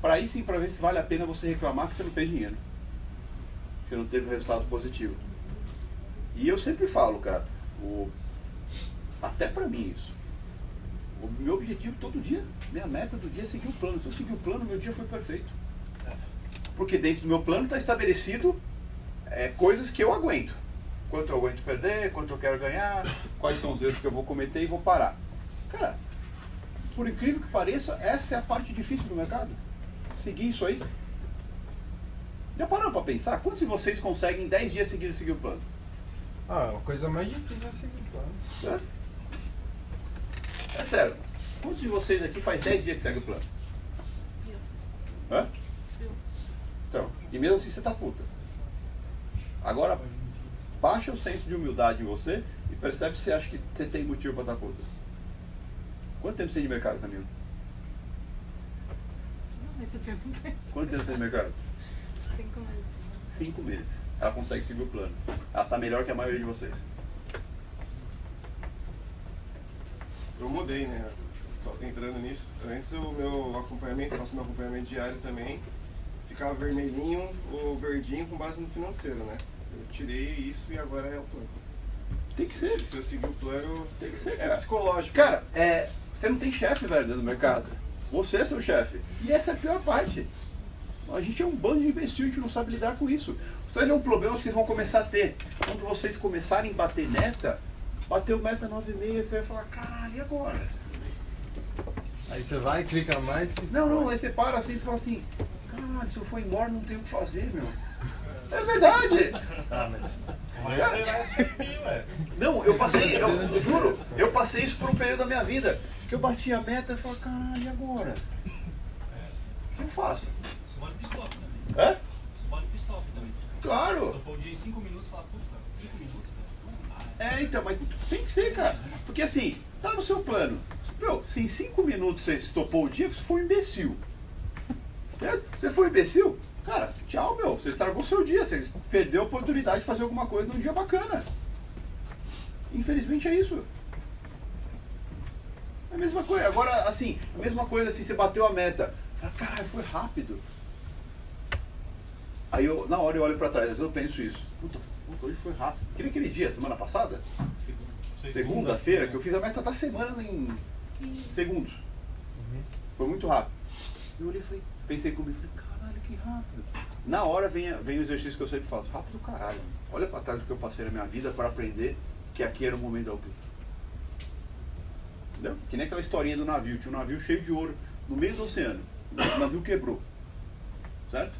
Para aí sim, para ver se vale a pena você reclamar que você não fez dinheiro. Que você não teve um resultado positivo. E eu sempre falo, cara, o, até pra mim isso. O meu objetivo todo dia, minha meta do dia é seguir o plano. Se eu seguir o plano, meu dia foi perfeito. Porque dentro do meu plano está estabelecido é, coisas que eu aguento. Quanto eu aguento perder, quanto eu quero ganhar, quais são os erros que eu vou cometer e vou parar. Cara, por incrível que pareça, essa é a parte difícil do mercado. Seguir isso aí. Já pararam para pensar? Quantos de vocês conseguem em 10 dias seguidos seguir o plano? Ah, a coisa mais difícil é seguir o plano. É? É sério. Quantos de vocês aqui faz 10 dias que segue o plano? Hã? Então, e mesmo assim você tá puta. Agora, baixa o senso de humildade em você e percebe se você acha que você tem motivo pra estar puta. Quanto tempo você tem de mercado, Camilo? Essa pergunta é Quanto tempo você tem de mercado? cinco meses. Cinco meses. Ela consegue seguir o plano. Ela tá melhor que a maioria de vocês. Eu mudei, né? Só entrando nisso. Antes o meu acompanhamento, faço meu acompanhamento diário também, ficava vermelhinho ou verdinho com base no financeiro, né? Eu tirei isso e agora é o plano. Tem que ser. Se eu seguir o plano, Tem que ser, é cara. psicológico. Cara, é, você não tem chefe, velho, dentro do mercado. Você é seu chefe. E essa é a pior parte. A gente é um bando de imbecil, a gente não sabe lidar com isso. Vocês é um problema que vocês vão começar a ter. Quando vocês começarem a bater meta, bateu meta 9,5, você vai falar, caralho, e agora? Aí você vai, clica mais Não, não, aí você para assim e fala assim, caralho, se eu for embora não tenho o que fazer, meu. É verdade! [LAUGHS] Ah, mas. Cara, Não, eu passei, eu, eu juro, eu passei isso por um período da minha vida. Que eu bati a meta e falei, caralho, e agora? O que eu faço? Isso vale stop também. Hã? Isso vale stop também. Claro. Topou o dia em 5 minutos e fala, puta, 5 minutos, velho. É, então, mas tem que ser, cara. Porque assim, tá no seu plano. Meu, se em cinco minutos você estopou o dia, você foi um imbecil. [LAUGHS] Certo? Você foi um imbecil? Cara, tchau, meu. Você estragou o seu dia. Você perdeu a oportunidade de fazer alguma coisa num dia bacana. Infelizmente é isso. É a mesma coisa. Agora, assim, a mesma coisa assim, você bateu a meta. Fala, caralho, foi rápido. Aí eu, na hora eu olho pra trás, às vezes eu penso isso. Puta, puta, hoje foi rápido. Que nem aquele dia, semana passada? Segunda-feira, que eu fiz a meta da semana em segundos. Foi muito rápido. Eu olhei e falei, pensei comigo, falei, caralho, que rápido. Na hora vem, vem o exercício que eu sempre faço, rápido caralho. Olha pra trás do que eu passei na minha vida para aprender que aqui era o momento da clique. Entendeu? Que nem aquela historinha do navio, tinha um navio cheio de ouro no meio do oceano. O navio quebrou. Certo?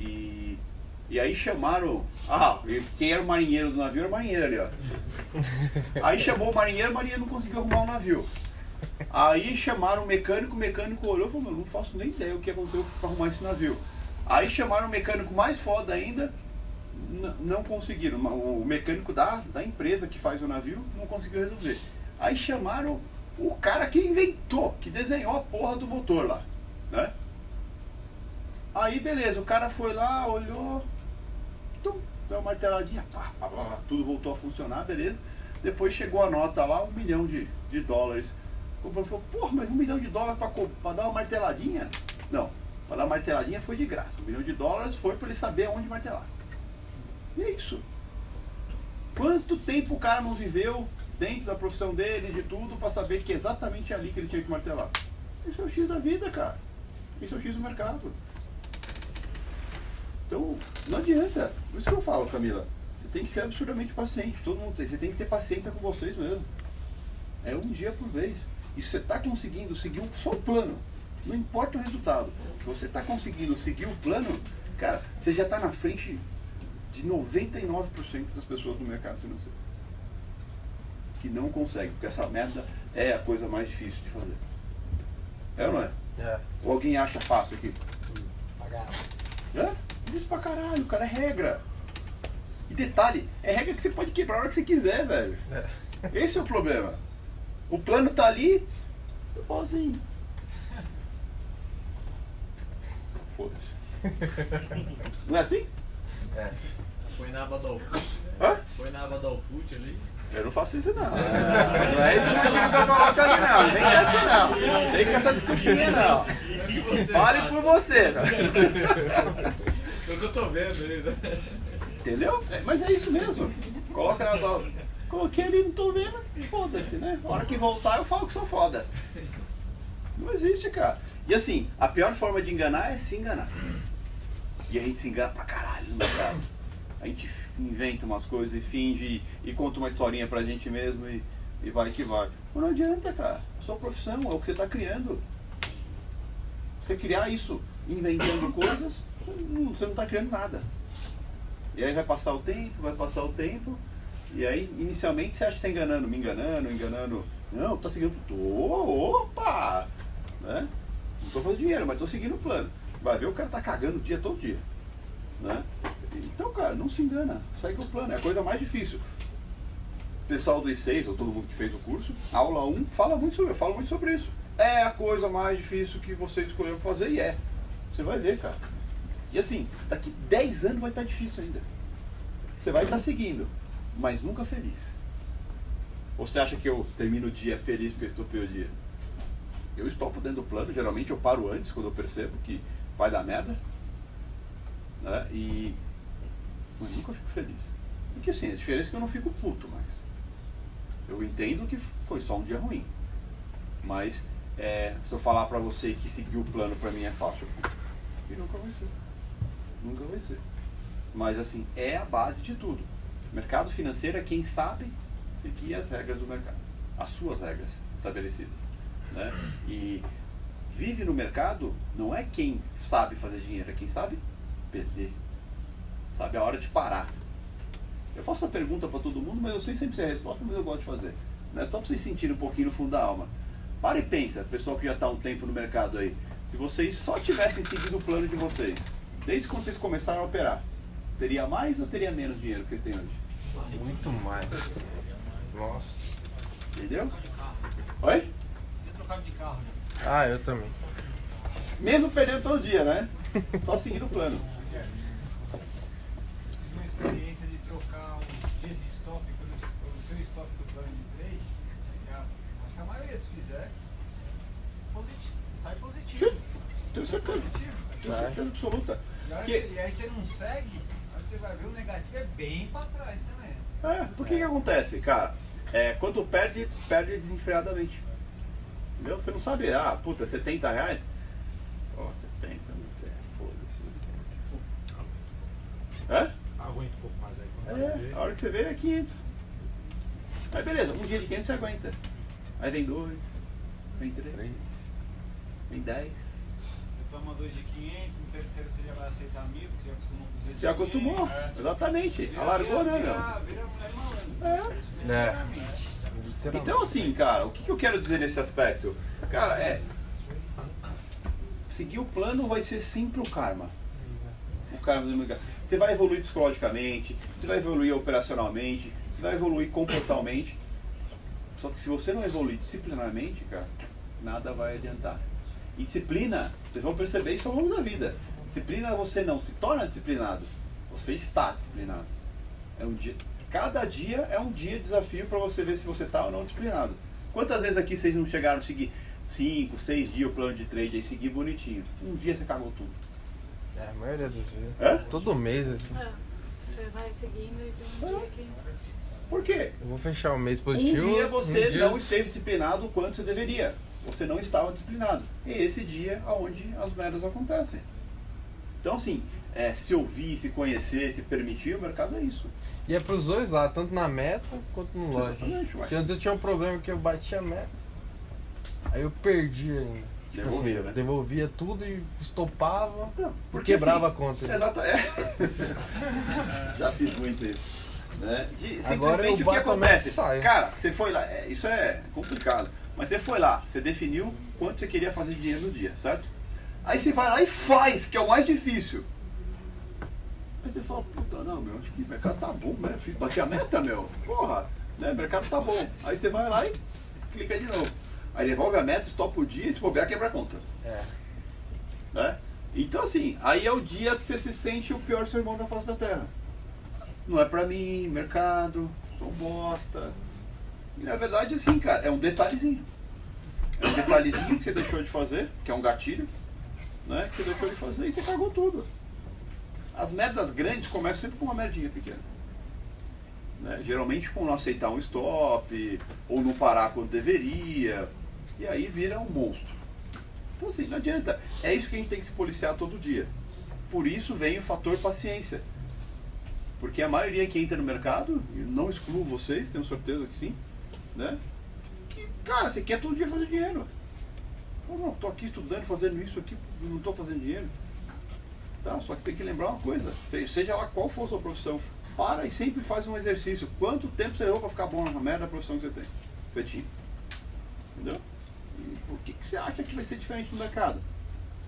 E, e aí chamaram. Ah, quem era o marinheiro do navio era o marinheiro ali, ó. Aí chamou o marinheiro, o marinheiro não conseguiu arrumar o navio. Aí chamaram o mecânico, o mecânico olhou e falou, "Mano, não faço nem ideia o que aconteceu para arrumar esse navio. Aí chamaram o mecânico mais foda ainda, não conseguiram. O mecânico da, da empresa que faz o navio não conseguiu resolver. Aí chamaram o cara que inventou, que desenhou a porra do motor lá, né? Aí beleza, o cara foi lá, olhou, tum, deu uma marteladinha, pá, pá, pá, tudo voltou a funcionar, beleza. Depois chegou a nota lá, um milhão de, de dólares. O Bruno falou, porra, mas um milhão de dólares pra dar uma marteladinha? Não, pra dar uma marteladinha foi de graça. Um milhão de dólares foi pra ele saber onde martelar. E é isso. Quanto tempo o cara não viveu dentro da profissão dele, de tudo, pra saber que exatamente é ali que ele tinha que martelar? Isso é o X da vida, cara. Isso é o X do mercado. Então, não adianta. Por isso que eu falo, Camila. Você tem que ser absurdamente paciente. Todo mundo tem. Você tem que ter paciência com vocês mesmo. É um dia por vez. E se você está conseguindo seguir só o plano, não importa o resultado. Se você está conseguindo seguir o plano, cara, você já está na frente de 99% das pessoas do mercado financeiro. Que não conseguem, porque essa merda é a coisa mais difícil de fazer. É ou não é? É. Ou alguém acha fácil aqui? Pagar. É? Isso pra caralho, cara, é regra. E detalhe, é regra que você pode quebrar a hora que você quiser, velho. Esse é o problema. O plano tá ali, eu pozinho. Foda-se. [LAUGHS] Não é assim? É. Põe na aba do. Hã? Põe na aba do Alfute ali. Eu não faço isso não. [LAUGHS] Não é isso que eu coloco ali não. Não tem essa não. Não tem com essa desculpinha não. Fale por você. Né? É o que eu tô vendo aí, né? Entendeu? É, mas é isso mesmo. Coloca na tua. Coloquei ali, não tô vendo, foda-se, né? A hora que voltar eu falo que sou foda. Não existe, cara. E assim, a pior forma de enganar é se enganar. E a gente se engana pra caralho no mercado. A gente inventa umas coisas e finge e, conta uma historinha pra gente mesmo e, e vai que vai. Mas não adianta, cara. É sua profissão, é o que você tá criando. Você criar isso inventando [COUGHS] coisas, não- você não tá criando nada. E aí vai passar o tempo, vai passar o tempo, e aí inicialmente você acha que está enganando, me enganando, enganando. Não, tá seguindo. Tô, opa! Né? Não tô fazendo dinheiro, mas tô seguindo o plano. Vai ver o cara tá cagando o dia todo dia. Né? Então, cara, não se engana, segue o plano, é a coisa mais difícil. O pessoal do I6, ou todo mundo que fez o curso, aula 1, fala muito sobre, fala muito sobre isso. É a coisa mais difícil que você escolheu fazer e é. Você vai ver, cara. E assim, daqui 10 anos vai estar difícil ainda. Você vai estar seguindo, mas nunca feliz. Ou você acha que eu termino o dia feliz porque eu estopei o dia? Eu estopo dentro do plano, geralmente eu paro antes quando eu percebo que vai dar merda. Né? E. Mas nunca fico feliz. Porque assim, a diferença é que eu não fico puto mais. Eu entendo que foi só um dia ruim. Mas é, se eu falar pra você que seguir o plano pra mim é fácil, e nunca vai ser. Nunca vai ser. Mas assim, é a base de tudo. Mercado financeiro é quem sabe seguir as regras do mercado. As suas regras estabelecidas. Né? E vive no mercado não é quem sabe fazer dinheiro, é quem sabe perder. Sabe a hora de parar. Eu faço essa pergunta para todo mundo, mas eu sei sempre sei a resposta, mas eu gosto de fazer. Né? Só para vocês sentirem um pouquinho no fundo da alma. Para e pensa, pessoal que já está há um tempo no mercado aí. Se vocês só tivessem seguido o plano de vocês, desde quando vocês começaram a operar, teria mais ou teria menos dinheiro que vocês têm hoje? Muito mais. Nossa. Entendeu? Oi? Tinha trocado de carro já. Ah, eu também. Mesmo perdendo todo dia, né? Só seguindo o plano. Uma experiência de trocar uns dias de stop pelo, seu stop do plano de trade. a- acho que a maioria se fizer, positivo, sai positivo. Tenho certeza. Positivo. Tenho certeza absoluta. E aí, Que- e aí você não segue, você vai ver o negativo é bem pra trás também. É, por que que acontece, cara? É, quando perde, perde desenfreadamente. Entendeu? Você não sabe, ah, puta, 70 reais? Ó, 70, não é, foda-se. Hã? Aguenta um pouco mais aí. É, ver. a hora que você vê é 500. Aí beleza, um dia de 500 você aguenta. Aí vem dois, vem três, vem 10. Toma dois de 500, no terceiro você já vai aceitar mil, porque você já acostumou com os dois de Já acostumou, 500. É. exatamente. Vira- Alargou, vira- né, vira- meu? Vira mulher malandra. É. É. Então, assim, cara, o que, que eu quero dizer nesse aspecto? Cara, é. Seguir o plano vai ser sempre o karma. O karma do mercado. Você vai evoluir psicologicamente, você vai evoluir operacionalmente, você vai evoluir comportalmente. Só que se você não evoluir disciplinarmente, cara, nada vai adiantar. E disciplina, vocês vão perceber isso ao longo da vida. Disciplina você não se torna disciplinado, você está disciplinado. É um dia, cada dia é um dia de desafio para você ver se você está ou não disciplinado. Quantas vezes aqui vocês não chegaram a seguir 5, 6 dias o plano de trade e seguir bonitinho? Um dia você cagou tudo. É, a maioria das vezes. É? Todo mês, assim. É, Você vai seguindo e tem um dia que. Por quê? Eu vou fechar o mês Um positivo. dia você um dia- não esteve disciplinado o quanto você deveria. Você não estava disciplinado. E esse dia aonde as merdas acontecem. Então, assim, é, se ouvir, se conhecer, se permitir, o mercado é isso. E é pros dois lá, tanto na meta quanto no loja. Porque antes eu tinha um problema que eu batia a meta. Aí eu perdi ainda. Tipo Devolvia, assim, né? Devolvia tudo e estopava. porque quebrava assim, a conta. Exato, é. [LAUGHS] Já fiz muito isso. Né? De, Agora simplesmente o que acontece? Cara, você foi lá, é, isso é complicado. Mas você foi lá, você definiu quanto você queria fazer de dinheiro no dia, certo? Aí você vai lá e faz, que é o mais difícil. Aí você fala, puta, não, meu, acho que o mercado tá bom, né? Fiz- Bati a meta, meu. Porra, né? O mercado tá bom. Aí você vai lá e clica de novo. Aí devolve a meta, estopa o dia e se bobear, quebra a conta. É. Né? Então assim, aí é o dia que você se sente o pior ser humano da face da Terra. Não é pra mim, mercado, sou um bosta. E na verdade, assim, cara, é um detalhezinho. É um detalhezinho que você deixou de fazer, que é um gatilho, né? Que você deixou de fazer e você cagou tudo. As merdas grandes começam sempre com uma merdinha pequena. Né? Geralmente com não aceitar um stop, ou não parar quando deveria. E aí vira um monstro. Então assim, não adianta. É isso que a gente tem que se policiar todo dia. Por isso vem o fator paciência. Porque a maioria que entra no mercado, e não excluo vocês, tenho certeza que sim, né? Que, cara, você quer todo dia fazer dinheiro. Eu não, tô aqui estudando, fazendo isso aqui, não tô fazendo dinheiro. Tá, só que tem que lembrar uma coisa, se- seja lá qual for a sua profissão, para e sempre faz um exercício. Quanto tempo você levou para ficar bom na merda da profissão que você tem? Tinha. Entendeu? E por que, que você acha que vai ser diferente no mercado?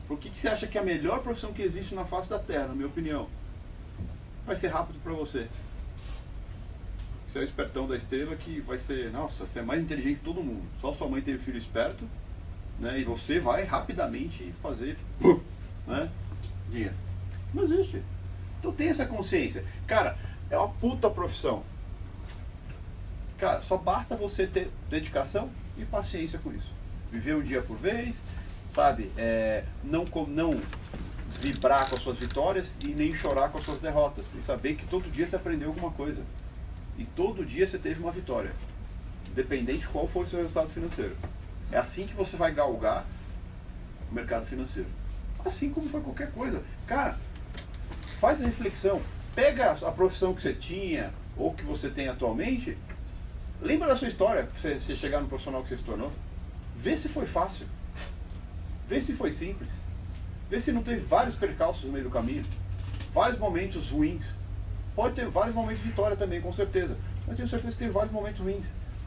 Por que, que você acha que a melhor profissão que existe na face da Terra, na minha opinião? Vai ser rápido para você. Você é o espertão da estrela que vai ser, nossa, você é mais inteligente que todo mundo. Só sua mãe teve filho esperto, né? E você vai rapidamente fazer, né? Dinheiro. Não existe. Então tem essa consciência. Cara, é uma puta profissão. Cara, só basta você ter dedicação e paciência com isso. Viver um dia por vez, sabe? É, não, não vibrar com as suas vitórias e nem chorar com as suas derrotas. E saber que todo dia você aprendeu alguma coisa. E todo dia você teve uma vitória. Independente de qual for o seu resultado financeiro. É assim que você vai galgar o mercado financeiro. Assim como foi qualquer coisa. Cara, faz a reflexão. Pega a profissão que você tinha ou que você tem atualmente. Lembra da sua história, você, você chegar no profissional que você se tornou. Vê se foi fácil. Vê se foi simples. Vê se não teve vários percalços no meio do caminho. Vários momentos ruins. Pode ter vários momentos de vitória também, com certeza. Mas tenho certeza que teve vários momentos ruins.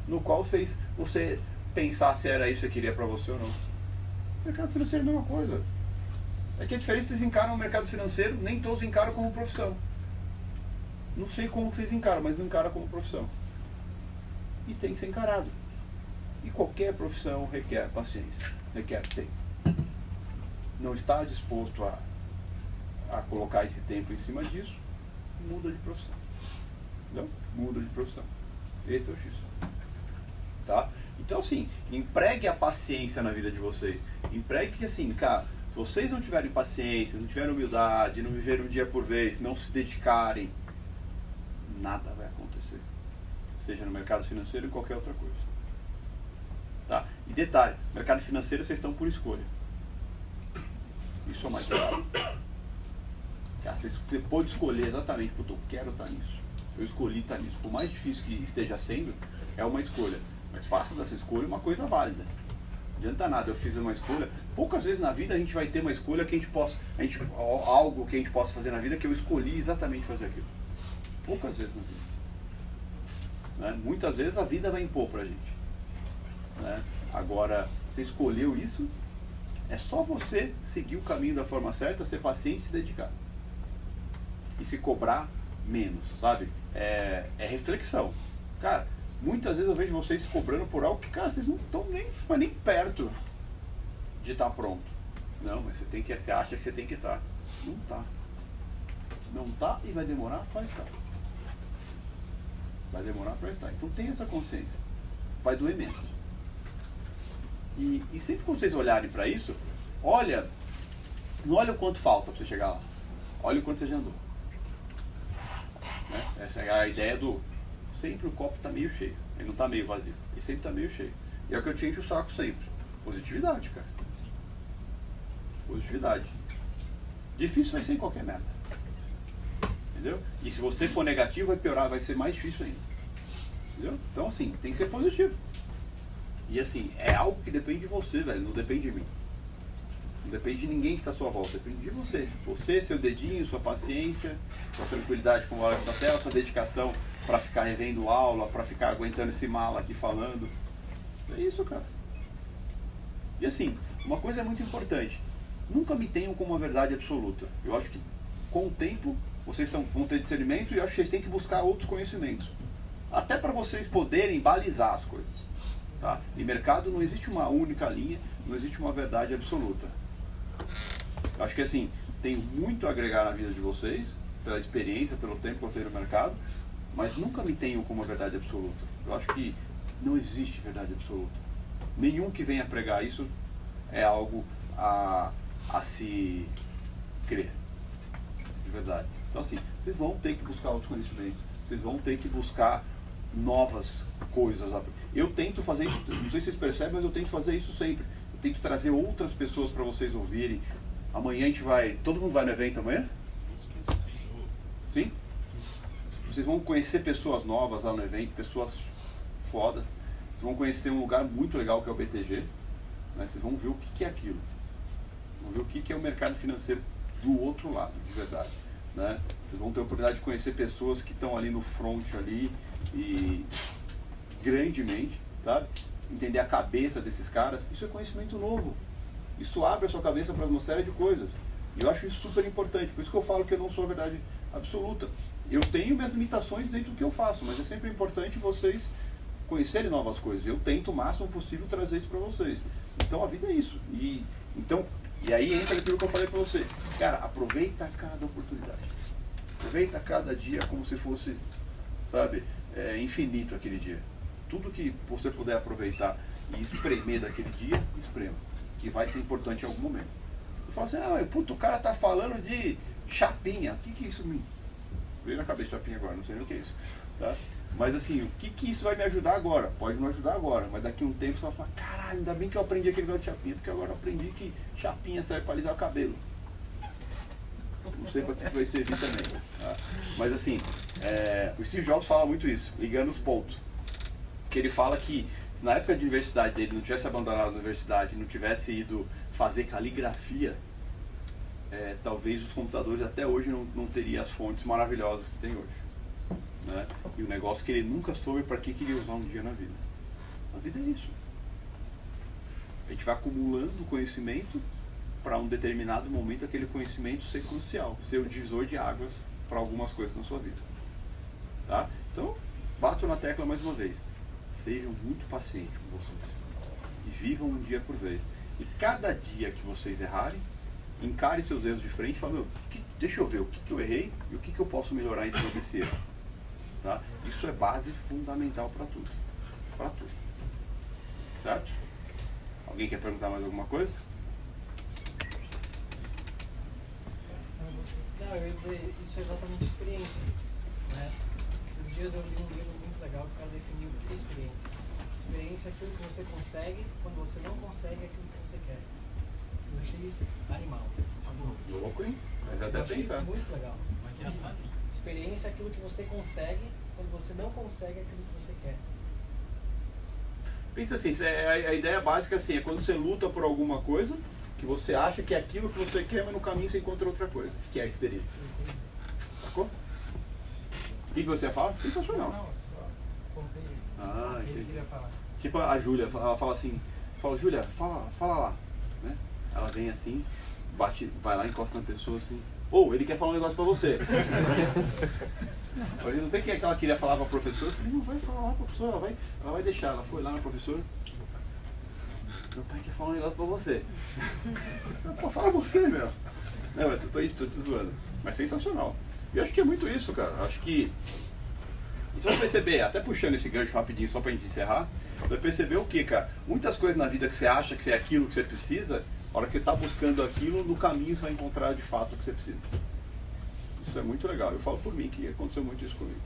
No qual fez você pensar se era isso que queria pra você ou não. O mercado financeiro é a mesma coisa. É que a diferença é que vocês encaram o mercado financeiro, nem todos encaram como profissão. Não sei como vocês encaram, mas não encaram como profissão. E tem que ser encarado. E qualquer profissão requer paciência, requer tempo. Não está disposto a, a colocar esse tempo em cima disso, muda de profissão. Entendeu? Muda de profissão. Esse é o X. Tá? Então, assim, empregue a paciência na vida de vocês. Empregue que, assim, cara, se vocês não tiverem paciência, não tiverem humildade, não viverem um dia por vez, não se dedicarem, nada vai acontecer. Seja no mercado financeiro ou qualquer outra coisa. Tá? E detalhe, mercado financeiro vocês estão por escolha. Isso é mais legal. Cara, você pode escolher exatamente, puta, eu quero estar nisso. Eu escolhi estar nisso. Por mais difícil que esteja sendo, é uma escolha. Mas faça dessa escolha uma coisa válida. Não adianta nada, eu fiz uma escolha. Poucas vezes na vida a gente vai ter uma escolha que a gente possa. A gente, al- algo que a gente possa fazer na vida que eu escolhi exatamente fazer aquilo. Poucas vezes na vida. Né? Muitas vezes a vida vai impor pra gente. Né? Agora, você escolheu isso, é só você seguir o caminho da forma certa, ser paciente e se dedicar. E se cobrar menos, sabe? É, é reflexão. Cara, muitas vezes eu vejo vocês se cobrando por algo que, cara, vocês não estão nem, nem perto de estar pronto. Não, mas você tem que, você acha que você tem que estar. Não tá. Não tá e vai demorar para estar. Vai demorar para estar. Então tem essa consciência. Vai doer menos. E, e sempre quando vocês olharem para isso, olha, não olha o quanto falta para você chegar lá. Olha o quanto você já andou. Essa é a ideia do sempre o copo está meio cheio. Ele não está meio vazio. Ele sempre está meio cheio. E é o que eu te encho o saco sempre. Positividade, cara. Positividade. Difícil vai ser em qualquer merda. Entendeu? E se você for negativo, vai piorar, vai ser mais difícil ainda. Entendeu? Então, assim, tem que ser positivo. E assim, é algo que depende de você, velho, não depende de mim. Não depende de ninguém que está à sua volta, depende de você. Você, seu dedinho, sua paciência, sua tranquilidade com o hora da tela, sua dedicação para ficar revendo aula, para ficar aguentando esse mala aqui falando. É isso, cara. E assim, uma coisa é muito importante. Nunca me tenham como uma verdade absoluta. Eu acho que com o tempo vocês estão, vão ter discernimento e eu acho que vocês têm que buscar outros conhecimentos. Até para vocês poderem balizar as coisas. Tá? Em mercado não existe uma única linha, não existe uma verdade absoluta. Acho que assim, tem muito a agregar na vida de vocês, pela experiência, pelo tempo que eu tenho no mercado, mas nunca me tenham como uma verdade absoluta. Eu acho que não existe verdade absoluta. Nenhum que venha pregar isso é algo a, a se crer. De verdade. Então assim, vocês vão ter que buscar outros conhecimentos, vocês vão ter que buscar novas coisas. Eu tento fazer isso, não sei se vocês percebem, mas eu tento fazer isso sempre. Tento trazer outras pessoas para vocês ouvirem. Amanhã a gente vai. Todo mundo vai no evento amanhã? Sim? Vocês vão conhecer pessoas novas lá no evento, pessoas fodas. Vocês vão conhecer um lugar muito legal que é o BTG. Né? Vocês vão ver o que, é aquilo. Vão ver o que, que é o mercado financeiro do outro lado, de verdade. Né? Vocês vão ter a oportunidade de conhecer pessoas que estão ali no front ali e grandemente, sabe? Entender a cabeça desses caras, isso é conhecimento novo. Isso abre a sua cabeça para uma série de coisas. E eu acho isso super importante. Por isso que eu falo que eu não sou a verdade absoluta. Eu tenho minhas limitações dentro do que eu faço, mas é sempre importante vocês conhecerem novas coisas. Eu tento o máximo possível trazer isso para vocês. Então a vida é isso. E então e aí entra aquilo que eu falei para você. Cara, aproveita cada oportunidade. Aproveita cada dia como se fosse, sabe, é, infinito aquele dia. Tudo que você puder aproveitar e espremer daquele dia, esprema. Que vai ser importante em algum momento. Você fala assim, ah, puto, o cara tá falando de chapinha. O que que isso me... Veio na cabeça chapinha agora, não sei nem o que é isso. Tá? Mas assim, o que, que isso vai me ajudar agora? Pode não ajudar agora, mas daqui a um tempo você vai falar, caralho, ainda bem que eu aprendi aquele negócio de chapinha, porque agora eu aprendi que chapinha serve para alisar o cabelo. Não sei para que vai servir também. Tá? Mas assim, é, o Steve Jobs fala muito isso, ligando os pontos. Que ele fala que na época de universidade dele, não tivesse abandonado a universidade, não tivesse ido fazer caligrafia, é, talvez os computadores até hoje não, não teriam as fontes maravilhosas que tem hoje. Né? E o negócio que ele nunca soube para que queria usar um dia na vida. A vida é isso. A gente vai acumulando conhecimento para um determinado momento aquele conhecimento ser crucial, ser o divisor de águas para algumas coisas na sua vida. Tá? Então, bato na tecla mais uma vez. Sejam muito pacientes com vocês. E vivam um dia por vez. E cada dia que vocês errarem, encare seus erros de frente e fale, meu, que, deixa eu ver o que, que eu errei e o que, que eu posso melhorar em cima desse erro. Tá? Isso é base fundamental para tudo. Para tudo. Certo? Alguém quer perguntar mais alguma coisa? Não, eu ia dizer, isso é exatamente experiência. Né? Esses dias eu li um livro legal que o cara definiu o que é experiência. Experiência é aquilo que você consegue quando você não consegue aquilo que você quer. Eu achei animal. Louco, hein? Mas Eu até achei pensar. muito legal. Experiência é aquilo que você consegue quando você não consegue aquilo que você quer. Pensa assim, é- a, ideia básica assim, é quando você luta por alguma coisa, que você acha que é aquilo que você quer, mas no caminho você encontra outra coisa, que é a experiência. Sacou? O que, que você fala? Sensacional. Contei. Ah, Ele entendi. queria falar. Tipo a Júlia, ela fala assim, fala, Júlia, fala, fala lá. Né? Ela vem assim, bate, vai lá, encosta na pessoa assim. Ou ele quer falar um negócio pra você. [LAUGHS] Eu não sei o que é que ela queria falar pra professora. Eu falei, não vai falar lá pra professora, ela vai, ela vai deixar. Ela foi lá na professora. Meu pai quer falar um negócio pra você. [LAUGHS] Pô, fala você, meu. Não, eu tô, tô, tô te zoando. Mas sensacional. E eu acho que é muito isso, cara. Acho que. E você vai perceber, até puxando esse gancho rapidinho só pra gente encerrar, vai perceber o que, cara? Muitas coisas na vida que você acha que é aquilo que você precisa, a hora que você tá buscando aquilo, no caminho você vai encontrar de fato o que você precisa. Isso é muito legal. Eu falo por mim que aconteceu muito isso comigo.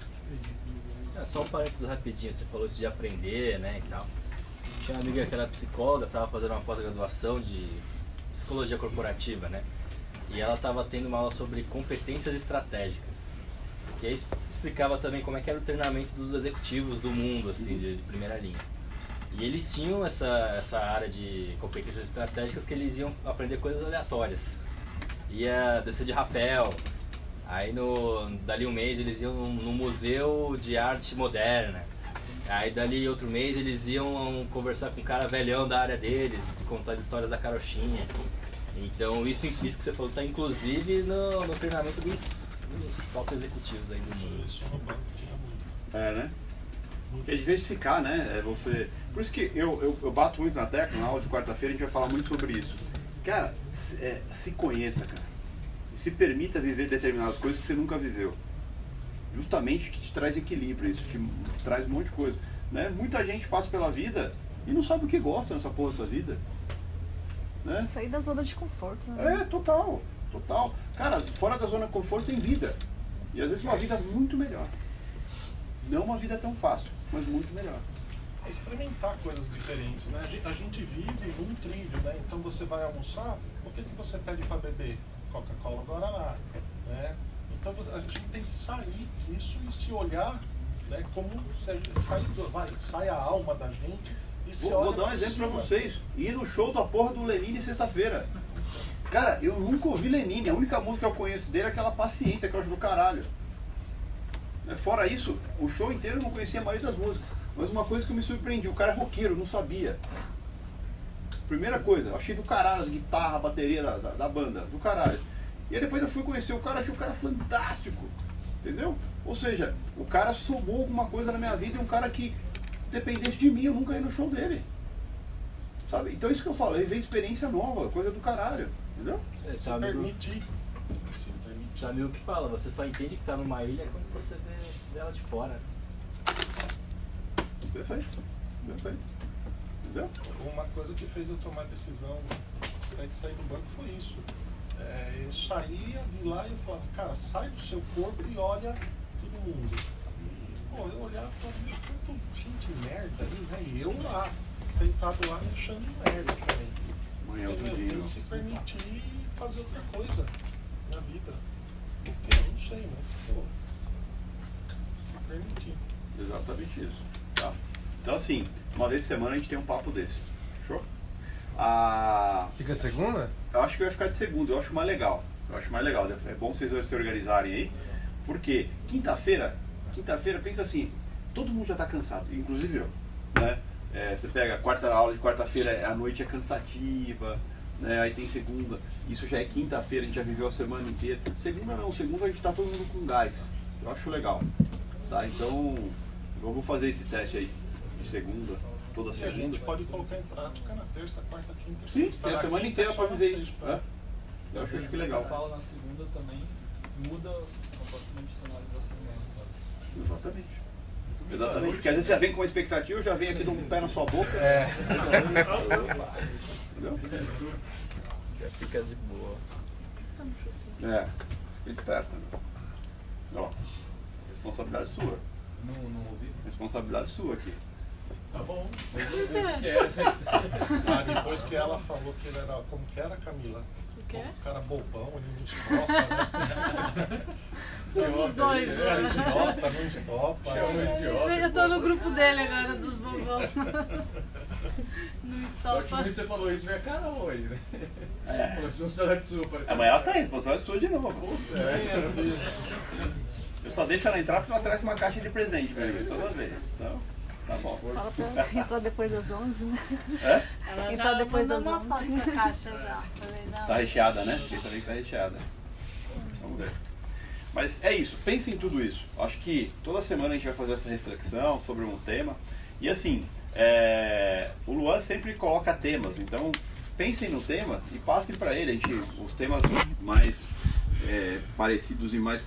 É, só um parênteses rapidinho, você falou isso de aprender, né, e tal. Tinha uma amiga que era psicóloga, estava fazendo uma pós-graduação de psicologia corporativa, né? E ela estava tendo uma aula sobre competências estratégicas. E aí explicava também como é que era o treinamento dos executivos do mundo, assim, de, de primeira linha. E eles tinham essa, essa área de competências estratégicas que eles iam aprender coisas aleatórias. Ia descer de rapel, Aí no, dali um mês eles iam num, museu de arte moderna. Aí dali outro mês eles iam conversar com um cara velhão da área deles, de contar as histórias da carochinha. Então isso, isso que você falou está inclusive no, no treinamento dos top executivos aí do mundo. Isso banco tinha muito. É, né? É diversificar, né? É você... Por isso que eu, eu, eu bato muito na tecla, na aula de quarta-feira a gente vai falar muito sobre isso. Cara, se, é, se conheça, cara. E se permita viver determinadas coisas que você nunca viveu. Justamente que te traz equilíbrio, isso te traz um monte de coisa. Né? Muita gente passa pela vida e não sabe o que gosta nessa porra da sua vida. Né? Sair da zona de conforto, né? É, total, total. Cara, fora da zona de conforto tem vida. E às vezes uma vida muito melhor. Não uma vida tão fácil, mas muito melhor. É experimentar coisas diferentes, né? A gen- A gente vive num trilho, né? Então você vai almoçar, o que, que você pede para beber? Coca-Cola Guaraná, né? Então a gente tem que sair disso e se olhar, né? Como do, vai, sai a alma da gente e se Vou, vou dar um exemplo cima. vocês. Ir no show da porra do Lenine sexta-feira. Cara, eu nunca ouvi Lenine. A única música que eu conheço dele é aquela paciência que eu acho do caralho. Né, Fora isso, o show inteiro eu não conhecia a maioria das músicas. Mas uma coisa que eu me surpreendi, o cara é roqueiro, não sabia. Primeira coisa, achei do caralho as guitarras, a bateria da, da, da banda, do caralho. E aí depois eu fui conhecer o cara, achei o cara fantástico. Entendeu? Ou seja, o cara somou alguma coisa na minha vida e um cara que dependesse de mim, eu nunca ia no show dele. Sabe? Então isso que eu falo, é ver experiência nova, coisa do caralho. Entendeu? É, Se um amigo- permitir. Se permitir. um amigo que fala, você só entende que está numa ilha quando você vê ela de fora. Perfeito. Perfeito. Entendeu? Uma coisa que fez eu tomar a decisão né, de sair do banco foi isso. É, eu saía de lá e eu falava, cara, sai do seu corpo e olha todo mundo. E, pô, eu olhava e falava, "Meu, quanto gente merda aí, né? E eu lá, sentado lá me achando merda também. Amanhã é outro dia. se permitir fazer outra coisa na vida. Porque eu não sei, mas pô, se permitir. Exatamente isso. Tá? Então assim, uma vez por semana a gente tem um papo desse. Show? Ah, Fica segunda? eu acho que vai ficar de segunda, eu acho mais legal. Eu acho mais legal. É bom vocês dois se organizarem aí. Porque quinta-feira, quinta-feira, pensa assim, todo mundo já está cansado, inclusive eu. Né? É, você pega a quarta aula de quarta-feira, a noite é cansativa, né? aí tem segunda, isso já é quinta-feira, a gente já viveu a semana inteira. Segunda não, segunda a gente está todo mundo com gás. Eu acho legal. Tá? Então, eu vou fazer esse teste aí, de segunda, toda E a segunda. gente pode colocar em prática na terça, quarta, quinta, Sim, sexta. tem a Na semana inteira na fazer isso. né? Eu acho que legal. Eu falo na segunda também, muda o cenário da semana, sabe? Exatamente. Exatamente, porque às vezes você vem com uma expectativa, já venho aqui dou um pé na sua boca. É. Entendeu? Já fica de boa. É, fica esperto. Né? Ó, responsabilidade sua. Não, não ouvi. Responsabilidade sua aqui. Tá bom. [LAUGHS] [LAUGHS] Ah, depois que ela falou que ele era. Como que era, Camila? O quê? Um cara bobão, ele não estopa, né? Somos dois, É, né? Estopa, não estopa. Eu eu tô no grupo dele agora, dos bobão. [LAUGHS] [LAUGHS] Não estopa. vez que você falou isso, minha cara hoje, né? É. Falou, responsabilidade sua, parecia. Amanhã ela tá aí, responsabilidade sua de novo. [LAUGHS] É, Eu só deixo ela entrar porque ela traz uma caixa de presente pra mim, toda vez. Então, tá bom. Fala pra ela [LAUGHS] entrar depois das 11, né? É? Ela Entrar já depois das uma 11. foto da caixa já. [LAUGHS] Falei. Tá recheada, né? Fiquei sabendo que tá recheada. Vamos ver. Mas é isso, pense em tudo isso. Acho que toda semana a gente vai fazer essa reflexão sobre um tema. E assim, é, o Luan sempre coloca temas, então pensem no tema e passem para ele. A gente, os temas mais é, parecidos e mais